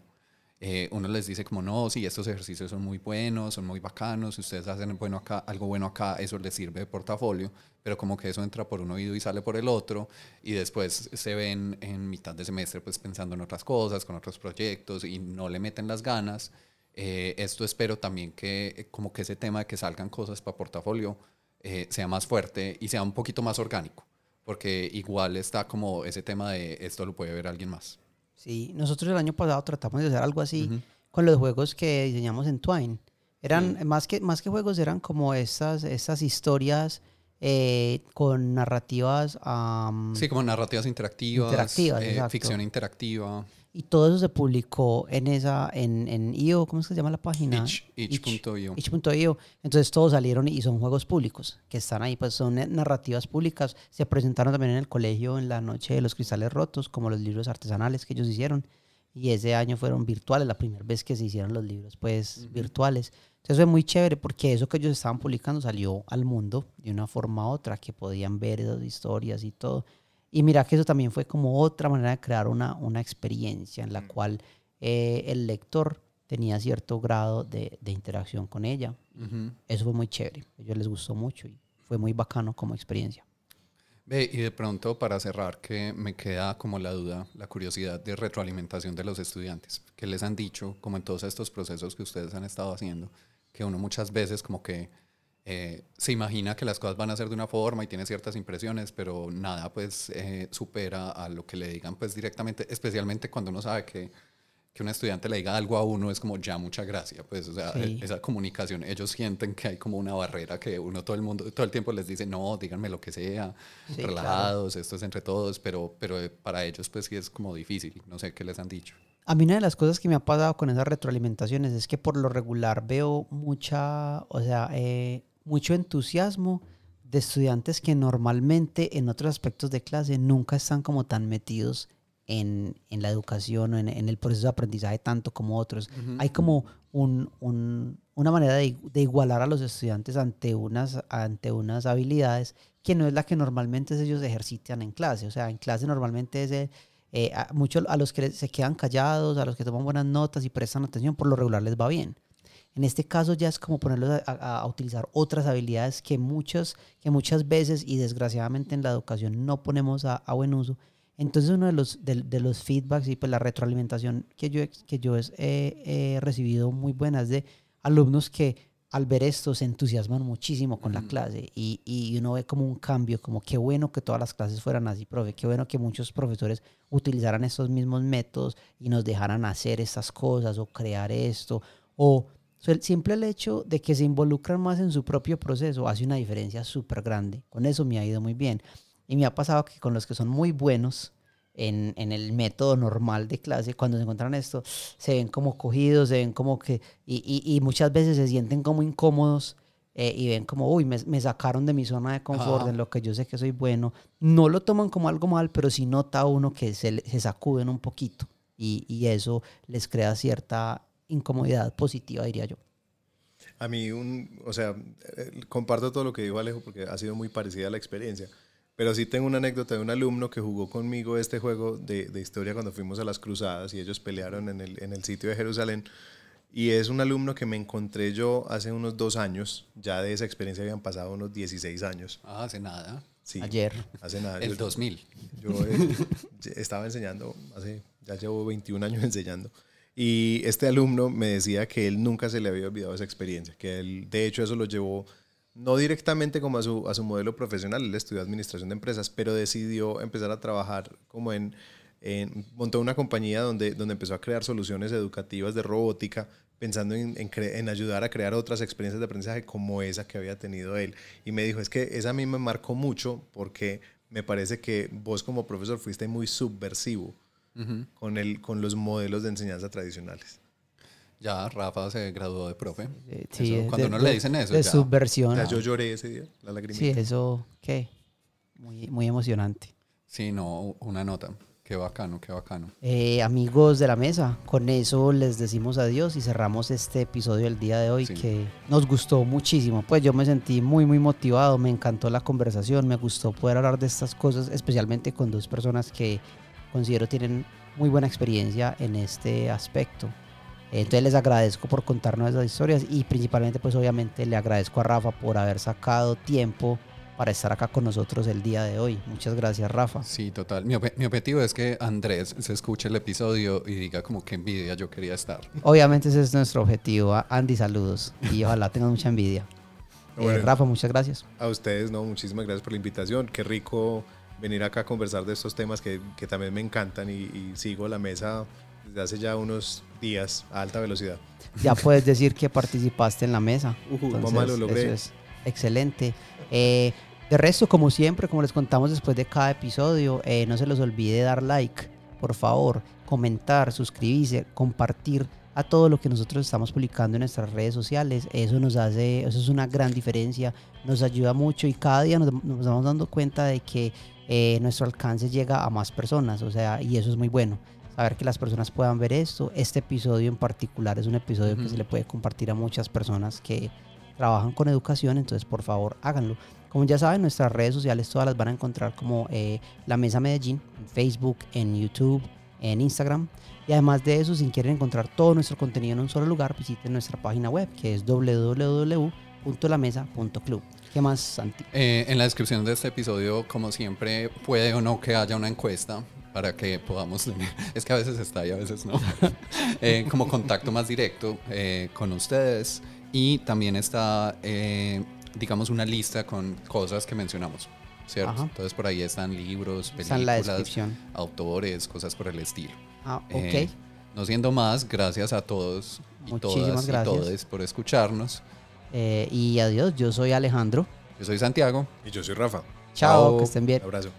eh, uno les dice como, no, sí, estos ejercicios son muy buenos, son muy bacanos, si ustedes hacen bueno acá, algo bueno acá, eso les sirve de portafolio, pero como que eso entra por un oído y sale por el otro, y después se ven en mitad de semestre pues pensando en otras cosas, con otros proyectos, y no le meten las ganas. Eh, esto espero también que como que ese tema de que salgan cosas para portafolio eh, sea más fuerte y sea un poquito más orgánico, porque igual está como ese tema de esto lo puede ver alguien más. Sí, nosotros el año pasado tratamos de hacer algo así con los juegos que diseñamos en Twine. Eran más, que, más que juegos, eran como estas, estas historias eh, con narrativas. am, Sí, como narrativas interactivas, Interactivas, eh, ficción interactiva, Y todo eso se publicó en esa, en, en IO, ¿cómo es que se llama la página? itch, itch.io. itch.io. Entonces todos salieron y son juegos públicos que están ahí, pues son eh, narrativas públicas. Se presentaron también en el colegio en la noche de los cristales rotos, como los libros artesanales que ellos hicieron. Y ese año fueron virtuales, la primera vez que se hicieron los libros, pues virtuales. Entonces fue muy chévere porque eso que ellos estaban publicando salió al mundo de una forma u otra, que podían ver esas historias y todo. Y mira que eso también fue como otra manera de crear una, una experiencia en la cual eh, el lector tenía cierto grado de, de interacción con ella. Ujú. Eso fue muy chévere. A ellos les gustó mucho y fue muy bacano como experiencia. Ve, y de pronto para cerrar, que me queda como la duda, la curiosidad de retroalimentación de los estudiantes, que les han dicho, como en todos estos procesos que ustedes han estado haciendo, que uno muchas veces como que eh, se imagina que las cosas van a ser de una forma y tiene ciertas impresiones, pero nada pues eh, supera a lo que le digan pues directamente, especialmente cuando uno sabe que, que un estudiante le diga algo a uno es como ya mucha gracia, pues o sea, Sí. esa comunicación, ellos sienten que hay como una barrera que uno todo el mundo, todo el tiempo les dice, no, díganme lo que sea, Sí, relajados, esto es entre todos, pero, pero eh, para ellos pues sí es como difícil, no sé qué les han dicho. A mí una de las cosas que me ha pasado con esas retroalimentaciones es que por lo regular veo mucha, o sea, eh, mucho entusiasmo de estudiantes que normalmente en otros aspectos de clase nunca están como tan metidos en, en la educación o en, en el proceso de aprendizaje tanto como otros. Hay como un- un- una manera de, de igualar a los estudiantes ante unas, ante unas habilidades que no es la que normalmente ellos ejercitan en clase. O sea, en clase normalmente es... eh, eh, a, mucho a los que se quedan callados, a los que toman buenas notas y prestan atención, por lo regular les va bien. En este caso ya es como ponerlos a, a- a utilizar otras habilidades que muchas, que muchas veces y desgraciadamente en la educación no ponemos a, a buen uso. Entonces uno de los, de, de los feedbacks y pues la retroalimentación que yo, que yo he he recibido muy buenas de alumnos que al ver esto se entusiasman muchísimo con la clase y, y uno ve como un cambio, como qué bueno que todas las clases fueran así, profe, qué bueno que muchos profesores utilizaran estos mismos métodos y nos dejaran hacer estas cosas o crear esto o so, el simple hecho de que se involucran más en su propio proceso hace una diferencia súper grande. Con eso me ha ido muy bien. Y me ha pasado que con los que son muy buenos en, en el método normal de clase, cuando se encuentran esto, se ven como cogidos, se ven como que, y, y- y muchas veces se sienten como incómodos eh, y ven como, uy, me, me sacaron de mi zona de confort, en lo que yo sé que soy bueno. No lo toman como algo mal, pero sí nota uno que se, se sacuden un poquito y, y eso les crea cierta incomodidad positiva, diría yo. A mí, un, o sea, eh, comparto todo lo que dijo Alejo porque ha sido muy parecida la experiencia. Pero sí tengo una anécdota de un alumno que jugó conmigo este juego de, de historia cuando fuimos a las cruzadas y ellos pelearon en el, en el sitio de Jerusalén. Y es un alumno que me encontré yo hace unos dos años. Ya de esa experiencia habían pasado unos 16 años. Ah, hace nada. Sí, Ayer. Hace nada. El Yo- 2000. yo eh, (laughs) estaba enseñando, hace, ya llevo 21 años (laughs) enseñando. Y este alumno me decía que él nunca se le había olvidado esa experiencia, que él, de hecho, eso lo llevó no directamente como a su, a su modelo profesional, él estudió administración de empresas, pero decidió empezar a trabajar como en, en- montó una compañía donde, donde empezó a crear soluciones educativas de robótica, pensando en, en en ayudar a crear otras experiencias de aprendizaje como esa que había tenido él. Y me dijo, es que esa a mí me marcó mucho porque me parece que vos como profesor fuiste muy subversivo con, el, con los modelos de enseñanza tradicionales. Ya Rafa se graduó de profe. Eh, Eso, de- cuando de- uno de- le dicen eso, De ya. subversión. Ya yo lloré ese día, la lagrimita. Sí, eso, ¿qué? Muy, muy emocionante. Sí, no, una nota. Qué bacano, qué bacano. Eh, amigos de la mesa, con eso les decimos adiós y cerramos este episodio del día de hoy Sí. que nos gustó muchísimo. Pues yo me sentí muy, muy motivado, me encantó la conversación, me gustó poder hablar de estas cosas, especialmente con dos personas que considero tienen muy buena experiencia en este aspecto. Entonces les agradezco por contarnos esas historias y principalmente pues obviamente le agradezco a Rafa por haber sacado tiempo para estar acá con nosotros el día de hoy. Muchas gracias Rafa. Sí, total. Mi, obje- mi objetivo es que Andrés se escuche el episodio y diga como que envidia yo quería estar. Obviamente ese es nuestro objetivo. Andy, saludos y ojalá tengan mucha envidia. Eh, Bueno. Rafa, muchas gracias. A ustedes, no, muchísimas gracias por la invitación. Qué rico venir acá a conversar de estos temas que, que también me encantan y, y sigo la mesa desde hace ya unos días a alta velocidad. Ya puedes decir que participaste en la mesa. Ujú, mamá, lo logré. Eso es excelente. Eh, de resto, como siempre, como les contamos después de cada episodio, eh, no se les olvide dar like, por favor, comentar, suscribirse, compartir a todo lo que nosotros estamos publicando en nuestras redes sociales. Eso nos hace, eso es una gran diferencia, nos ayuda mucho y cada día nos, nos vamos dando cuenta de que eh, nuestro alcance llega a más personas, o sea, y eso es muy bueno. Saber que las personas puedan ver esto. Este episodio en particular es un episodio que se le puede compartir a muchas personas que trabajan con educación, entonces por favor háganlo. Como ya saben, nuestras redes sociales todas las van a encontrar como eh, La Mesa Medellín, en Facebook, en YouTube, en Instagram. Y además de eso, si quieren encontrar todo nuestro contenido en un solo lugar, visiten nuestra página web que es www.lamesa.club. ¿Qué más, Santi? Eh, en la descripción de este episodio, como siempre, puede o no que haya una encuesta para que podamos tener, (laughs) es que a veces está y a veces no, (laughs) Eh, como contacto más directo eh, con ustedes. Y también está eh, digamos, una lista con cosas que mencionamos, ¿cierto? Ajá. Entonces por ahí están libros, Está en la películas, autores, cosas por el estilo. Ah, ok. Eh, no siendo más, gracias a todos y Muchísimas todas gracias. y todes por escucharnos. Eh, y adiós, yo soy Alejandro. Yo soy Santiago. Y yo soy Rafa. Chao, Chao. que estén bien. Un abrazo.